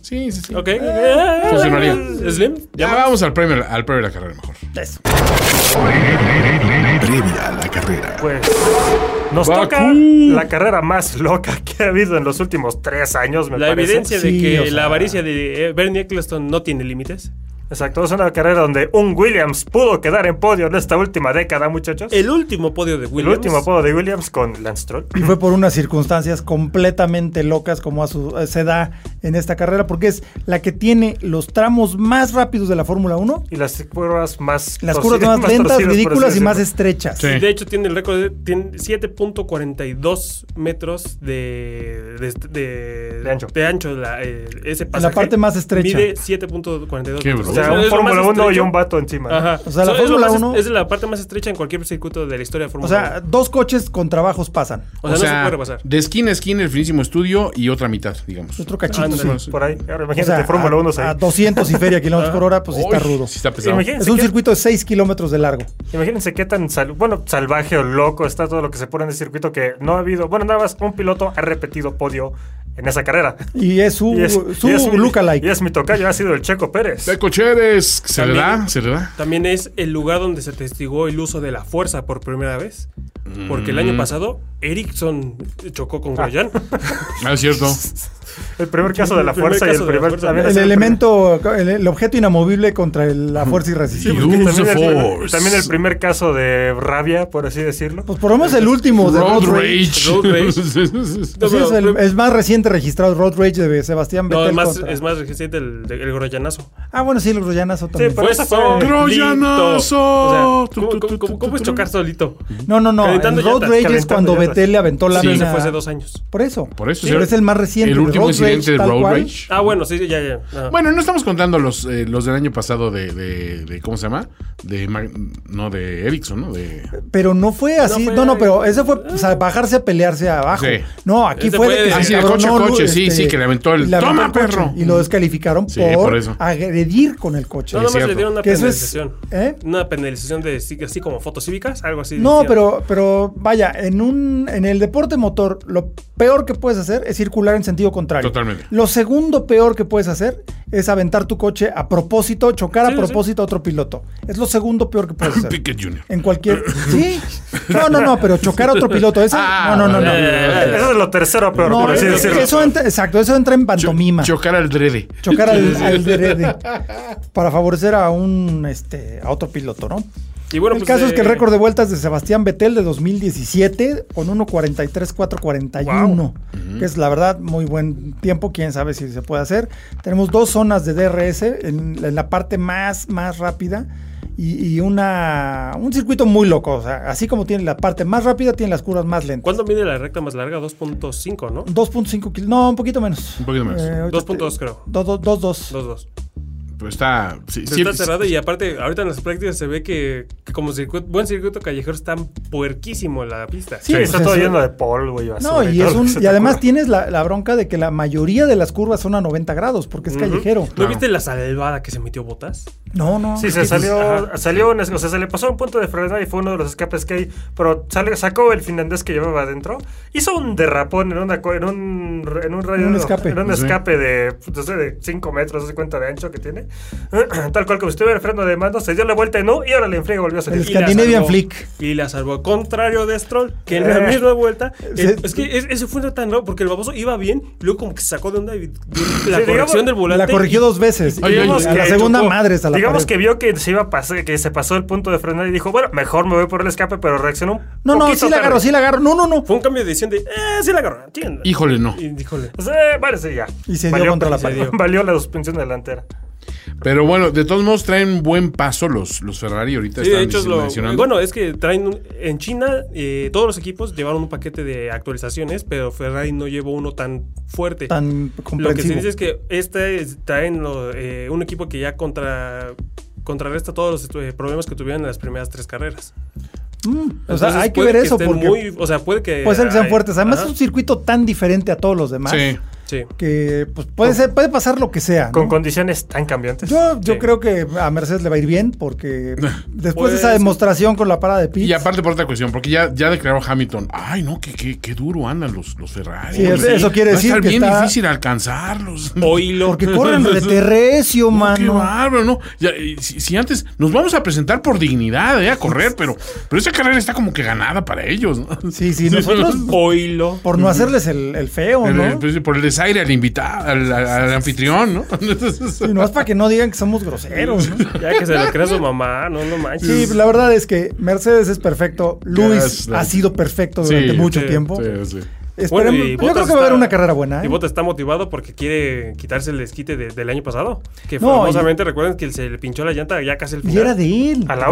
Sí, sí, sí. Ok. Funcionaría. Slim. Ya vamos al premio, al premio de la carrera mejor. Eso. Previa a la carrera. Pues nos Bakú. toca la carrera más loca que ha habido en los últimos tres años, me La parece. evidencia de Sí, que o sea- la avaricia de eh, Bernie Eccleston no tiene límites. Exacto, es una carrera donde un Williams pudo quedar en podio en esta última década, muchachos. El último podio de El Williams. último podio de Williams con Lance Stroll. Y fue por unas circunstancias completamente locas como a su- eh, se da en esta carrera, porque es la que tiene los tramos más rápidos de la Fórmula 1, Y las curvas más las curvas [laughs] más lentas, torcidas, por ridículas y más estrechas. Sí. De hecho, tiene el récord de tiene 7.42 metros de, de, de, De ancho. de ancho la, eh, ese la parte más estrecha. Mide 7.42 Qué metros. O sea, un Es Fórmula más 1 y un vato encima. Ajá. O sea, la es lo Fórmula más- 1 Es la parte más estrecha en cualquier circuito de la historia de O Fórmula sea, 1. dos coches con trabajos pasan. O sea, no se puede repasar. de esquina a esquina el finísimo estudio y otra mitad, digamos. Otro cachito. Ándale. sí. Por ahí. Ahora O imagínate sea, Fórmula a- 1 a, ahí. 200 y feria kilómetros por hora, pues sí está rudo. Sí está pesado. Imagínense Es un qué- circuito de 6 kilómetros de largo. Imagínense qué tan sal- bueno, salvaje o loco está todo lo que se pone en ese circuito que no ha habido. Bueno, nada más un piloto ha repetido podio en esa carrera. Y es su, [laughs] Y es, su y es mi- lookalike. Y es mi tocayo, ha sido el Checo Pérez. De cocheres. ¿Se le También- da? ¿Se le da? También es el lugar donde se testigó el uso de la fuerza por primera vez. Porque el Mm. año pasado Ericsson chocó con Grosjean. Ah, es cierto. [laughs] El primer caso de la fuerza y el primer. fuerza. también es el el elemento, el, el objeto inamovible contra el- la fuerza irresistible. Sí, también, el, force. también el primer caso de rabia, por así decirlo. Pues por lo menos el último de Road Road Rage. Rage. Road Rage. [laughs] Pues sí, es el es más reciente registrado Road Rage de Sebastián No, es más, contra- es más reciente el, el Grosjeanazo. Ah, bueno, sí, el Grosjeanazo también. pero esa fue- Grosjeanazo. O sea, Tu, ¿cómo, es chocar solito? no, no, no. El Road Rage es cuando. Vettel le aventó la Sí, mina. fue hace dos años. Por eso. Por eso, Pero sí. es el más reciente. El último Road incidente de Road cual. Rage. Ah, bueno, sí, ya, ya. Ah. Bueno, no estamos contando los, eh, los del año pasado de, de, de- ¿cómo se llama? De no de Ericsson, ¿no? De Pero no fue así. No, fue- no, pero ese fue o sea, bajarse a pelearse abajo. Sí. No, aquí Ese fue, fue de que de- se Ah, sí, de coche a coche, sí, sí, que le aventó el- y le aventó ¡Toma, el coche, perro! Y lo descalificaron Sí, por, por eso. agredir con el coche. No, nada más cierto. le dieron una Que eso es- penalización. ¿eh? Una penalización de sí- así como fotos cívicas, algo así. No, pero, pero vaya, en un, en el deporte motor, lo peor que puedes hacer es circular en sentido contrario. Totalmente. Lo segundo peor que puedes hacer es aventar tu coche a propósito, chocar Sí, a sí. propósito a otro piloto. Es lo segundo peor que puedes [laughs] hacer. Piquet Jr. En cualquier. [laughs] Sí. No, no, no, pero chocar a otro piloto. Ese, Ah, no, no, no, no. eh, Eso es lo tercero peor, No, por así es- decirlo. eso entra, exacto, eso entra en pantomima. Chocar al drede. chocar al, al derede para favorecer a un este a otro piloto, ¿no? Y bueno, el pues, caso es que el eh, récord de vueltas de Sebastián Vettel de 2017 con 1.43.441, que es la verdad muy buen tiempo, quién sabe si se puede hacer. Tenemos dos zonas de DRS en, en la parte más, más rápida y, y una, un circuito muy loco, o sea, así como tiene la parte más rápida, tiene las curvas más lentas. ¿Cuánto mide la recta más larga? 2.5, ¿no? 2.5 kilos, no, un poquito menos. Un poquito menos. ahorita 2.2 te- creo. dos, dos, dos, dos. 2.2. Pues está. Sí, sí, está sí, cerrado y aparte, ahorita en las prácticas se ve que, que como circuito, buen circuito callejero está puerquísimo la pista. Sí, Sí, está pues todo lleno de polvo y basura. No, y, es un, y además ocurra. tienes la, la bronca de que la mayoría de las curvas son a 90 grados, porque es callejero. ¿No viste la salvada que se metió Botas? No, no. Sí, se salió, Ajá. salió un- o sea, se le pasó un punto de frenada y fue uno de los escapes que hay, pero sale- sacó el finlandés que llevaba adentro, hizo un derrapón en, una, en un en un radio, Un escape. en un Sí. escape de, no sé, de 5 metros, de cuenta de ancho que tiene, [clears throat] tal cual como si estuviera el freno de mando, se dio la vuelta y no, y ahora le enfriega y volvió a salir. El Scandinavian. Flick. Y la salvó. Contrario de Stroll, que en la [laughs] misma vuelta. Eh, es que es- ese fue tan raro porque el baboso iba bien, luego como que se sacó de onda y la Sí, digamos, corrección del volante. La corrigió dos veces. A la segunda chocó. madre la digamos pared. que vio que se iba a pasar, que se pasó el punto de frenar y dijo, bueno, mejor me voy por el escape, pero reaccionó un No, no, sí la agarro, tarde. sí la agarro. No, no, no. Fue un cambio de decisión de, eh, sí la agarró. chinga. Híjole, no. Y díjole. Pues, eh, parece ya. Y se dio contra la pared. [laughs] Valió la suspensión delantera. Pero bueno, de todos modos traen buen paso los, los Ferrari ahorita. Sí, de están hecho, lo, mencionando. bueno, es que traen un- en China eh, todos los equipos llevaron un paquete de actualizaciones, pero Ferrari no llevó uno tan fuerte. Tan Lo que se dice es que este es- traen lo- eh, un equipo que ya contra contrarresta todos los eh, problemas que tuvieron en las primeras tres carreras. Mm, o Entonces, sea, hay que ver eso porque muy- o sea, puede que puede ser que sean fuertes. Además, ajá, es un circuito tan diferente a todos los demás Sí. Sí. que pues, puede, ser, puede pasar lo que sea. ¿no? Con condiciones tan cambiantes. Yo, yo Sí. creo que a Mercedes le va a ir bien porque [laughs] después Pues, de esa sí. demostración con la parada de pits. Y aparte por otra cuestión, porque ya, ya declaró Hamilton, ay no, qué, qué, qué duro andan los, los Ferrari. Sí, hombre. eso quiere Va a decir estar que bien está- difícil alcanzarlos. Oílo. Porque corren de [laughs] recio, No, Qué mano. bárbaro, ¿no? Ya, si, si antes nos vamos a presentar por dignidad, ¿eh? A correr, pero, pero esa carrera está como que ganada para ellos, ¿no? Sí, sí, nosotros [laughs] Oílo. por no hacerles el, el feo, El- ¿no? el- pues, por el desaire al invitado, al, al- al anfitrión, ¿no? [laughs] Sí, no es para que no digan que somos groseros, ¿no? [laughs] Ya que se lo crea su mamá, no lo manches. Sí, la verdad es que Mercedes es perfecto. Luis Yes, ha sido perfecto durante Sí, mucho sí, tiempo. Sí, sí. Esperemos- Bueno, y yo creo que va a haber una carrera buena. ¿eh? Y Bottas está motivado porque quiere quitarse el desquite de- del año pasado. Que No, famosamente recuerden que se le pinchó la llanta ya casi Y final. era de él. A la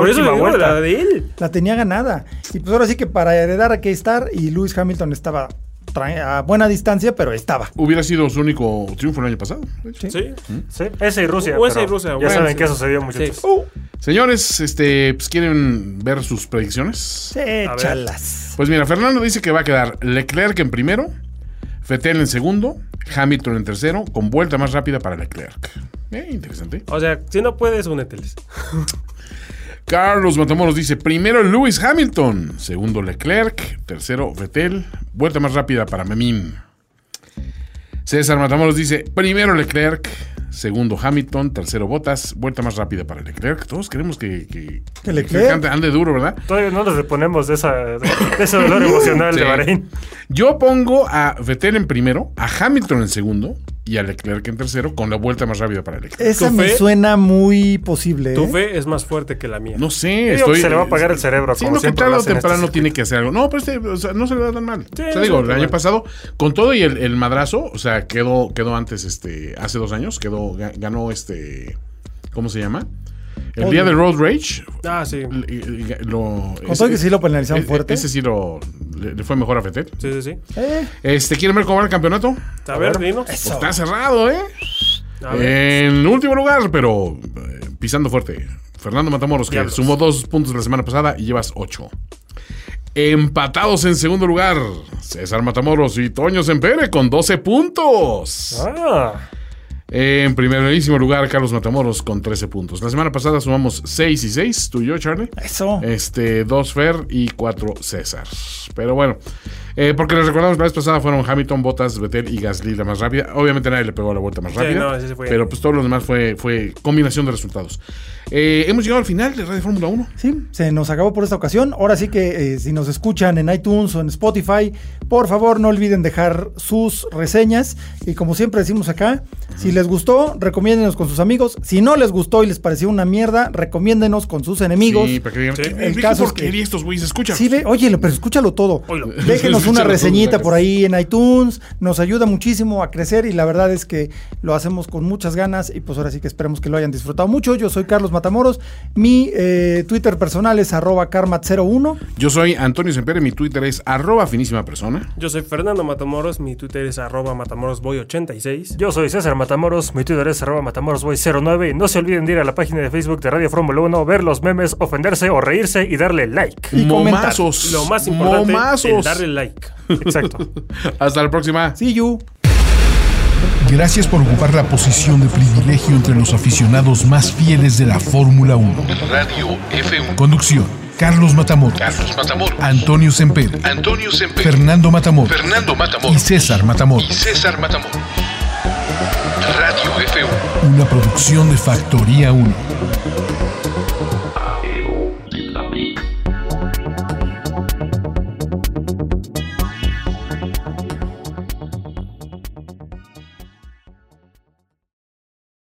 la de él. La tenía ganada. Y pues ahora sí que para heredar a K-Star y Lewis Hamilton estaba a buena distancia, pero estaba. Hubiera sido su único triunfo el año pasado. Sí. Sí. Sí, ese y Rusia. O ese y Rusia, Ya bueno, saben sí. se dio, muchachos. Sí. Uh, Señores, este, pues, ¿quieren ver sus predicciones? Échalas. Pues mira, Fernando dice que va a quedar Leclerc en primero, Vettel en segundo, Hamilton en tercero, con vuelta más rápida para Leclerc. Eh, interesante. o sea, si no puedes, úneteles. [laughs] Carlos Matamoros dice, primero Lewis Hamilton, segundo Leclerc, tercero Vettel, vuelta más rápida para Memín. César Matamoros dice, primero Leclerc, segundo Hamilton, tercero Bottas, vuelta más rápida para Leclerc. Todos queremos que, que, Que Leclerc. ande, ande duro, ¿verdad? Todavía no nos reponemos de, esa, de ese dolor [laughs] emocional Sí. de Bahrein. Yo pongo a Vettel en primero, a Hamilton en segundo y a Leclerc en tercero con la vuelta más rápida para Leclerc. Esa Tu me fe- suena muy posible. Tu ¿eh? fe es más fuerte que la mía. No sé, estoy. se le va a apagar el cerebro, Sí, como no, que tarde o temprano tiene que hacer algo. No, pero este, o sea, no se le da tan mal. Sí, o sea, no digo, el año mal. pasado, con todo y el, el madrazo, o sea, quedó, quedó antes, este, hace dos años, quedó, ga- ganó este, ¿cómo se llama? El día de Road Rage. Ah, sí. Lo, Con todo que sí lo penalizaron ese- fuerte. Ese sí lo, le, le fue mejor a Vettel. Sí, sí, sí. Eh, Este, ¿quieren ver cómo va el campeonato? A ver, dinos. Pues está cerrado, ¿eh? En último lugar, pero eh, pisando fuerte. Fernando Matamoros, que Diablos. sumó dos puntos la semana pasada y llevas ocho. Empatados en segundo lugar, César Matamoros y Toño Sempere con 12 puntos. Ah, En primerísimo lugar, Carlos Matamoros con 13 puntos. La semana pasada sumamos 6 y 6, tú y yo, Charlie. eso. Este, dos Fer y cuatro César. Pero bueno, eh, porque les recordamos, la vez pasada fueron Hamilton, Bottas, Vettel y Gasly la más rápida. Obviamente nadie le pegó la vuelta más Sí, rápida. no, ese sí fue. Pero pues todo lo demás fue, fue combinación de resultados. Eh, hemos llegado al final de Radio Fórmula 1. Sí, se nos acabó por esta ocasión. Ahora sí que eh, si nos escuchan en iTunes o en Spotify, por favor no olviden dejar sus reseñas. Y como siempre decimos acá, si les gustó, recomiéndenos con sus amigos. Si no les gustó y les pareció una mierda, recomiéndenos con sus enemigos. Sí, para que digan, Sí. "¿Qué- El qué caso es porquería que- estos güeyes escuchan. Sí, ve, oye, pero escúchalo todo. Oilo. [laughs] Déjenos una reseñita por ahí en iTunes. Nos ayuda muchísimo a crecer y la verdad es que lo hacemos con muchas ganas y pues ahora sí que esperemos que lo hayan disfrutado mucho. Yo soy Carlos Matamoros. Mi eh, Twitter personal es arroba karmat01. Yo soy Antonio Sempere, mi Twitter es arroba finísima persona. Yo soy Fernando Matamoros, mi Twitter es arroba matamorosboy86. yo soy César Matamoros, mi Twitter es arroba matamorosboy09 y no se olviden de ir a la página de Facebook de Radio Fórmula 1, ver los memes, ofenderse o reírse y darle like. Y comentar. Lo más importante Momazos. es darle like. Exacto. [laughs] Hasta la próxima. See you. Gracias por ocupar la posición de privilegio entre los aficionados más fieles de la Fórmula 1. Radio F1. Conducción: Carlos Matamoros, Carlos Matamoros. Antonio Semper, Antonio Semper. Fernando Matamoros Fernando y Matamoros. César Y Matamoros. César Matamoros. Radio F1. Una producción de Factoría 1.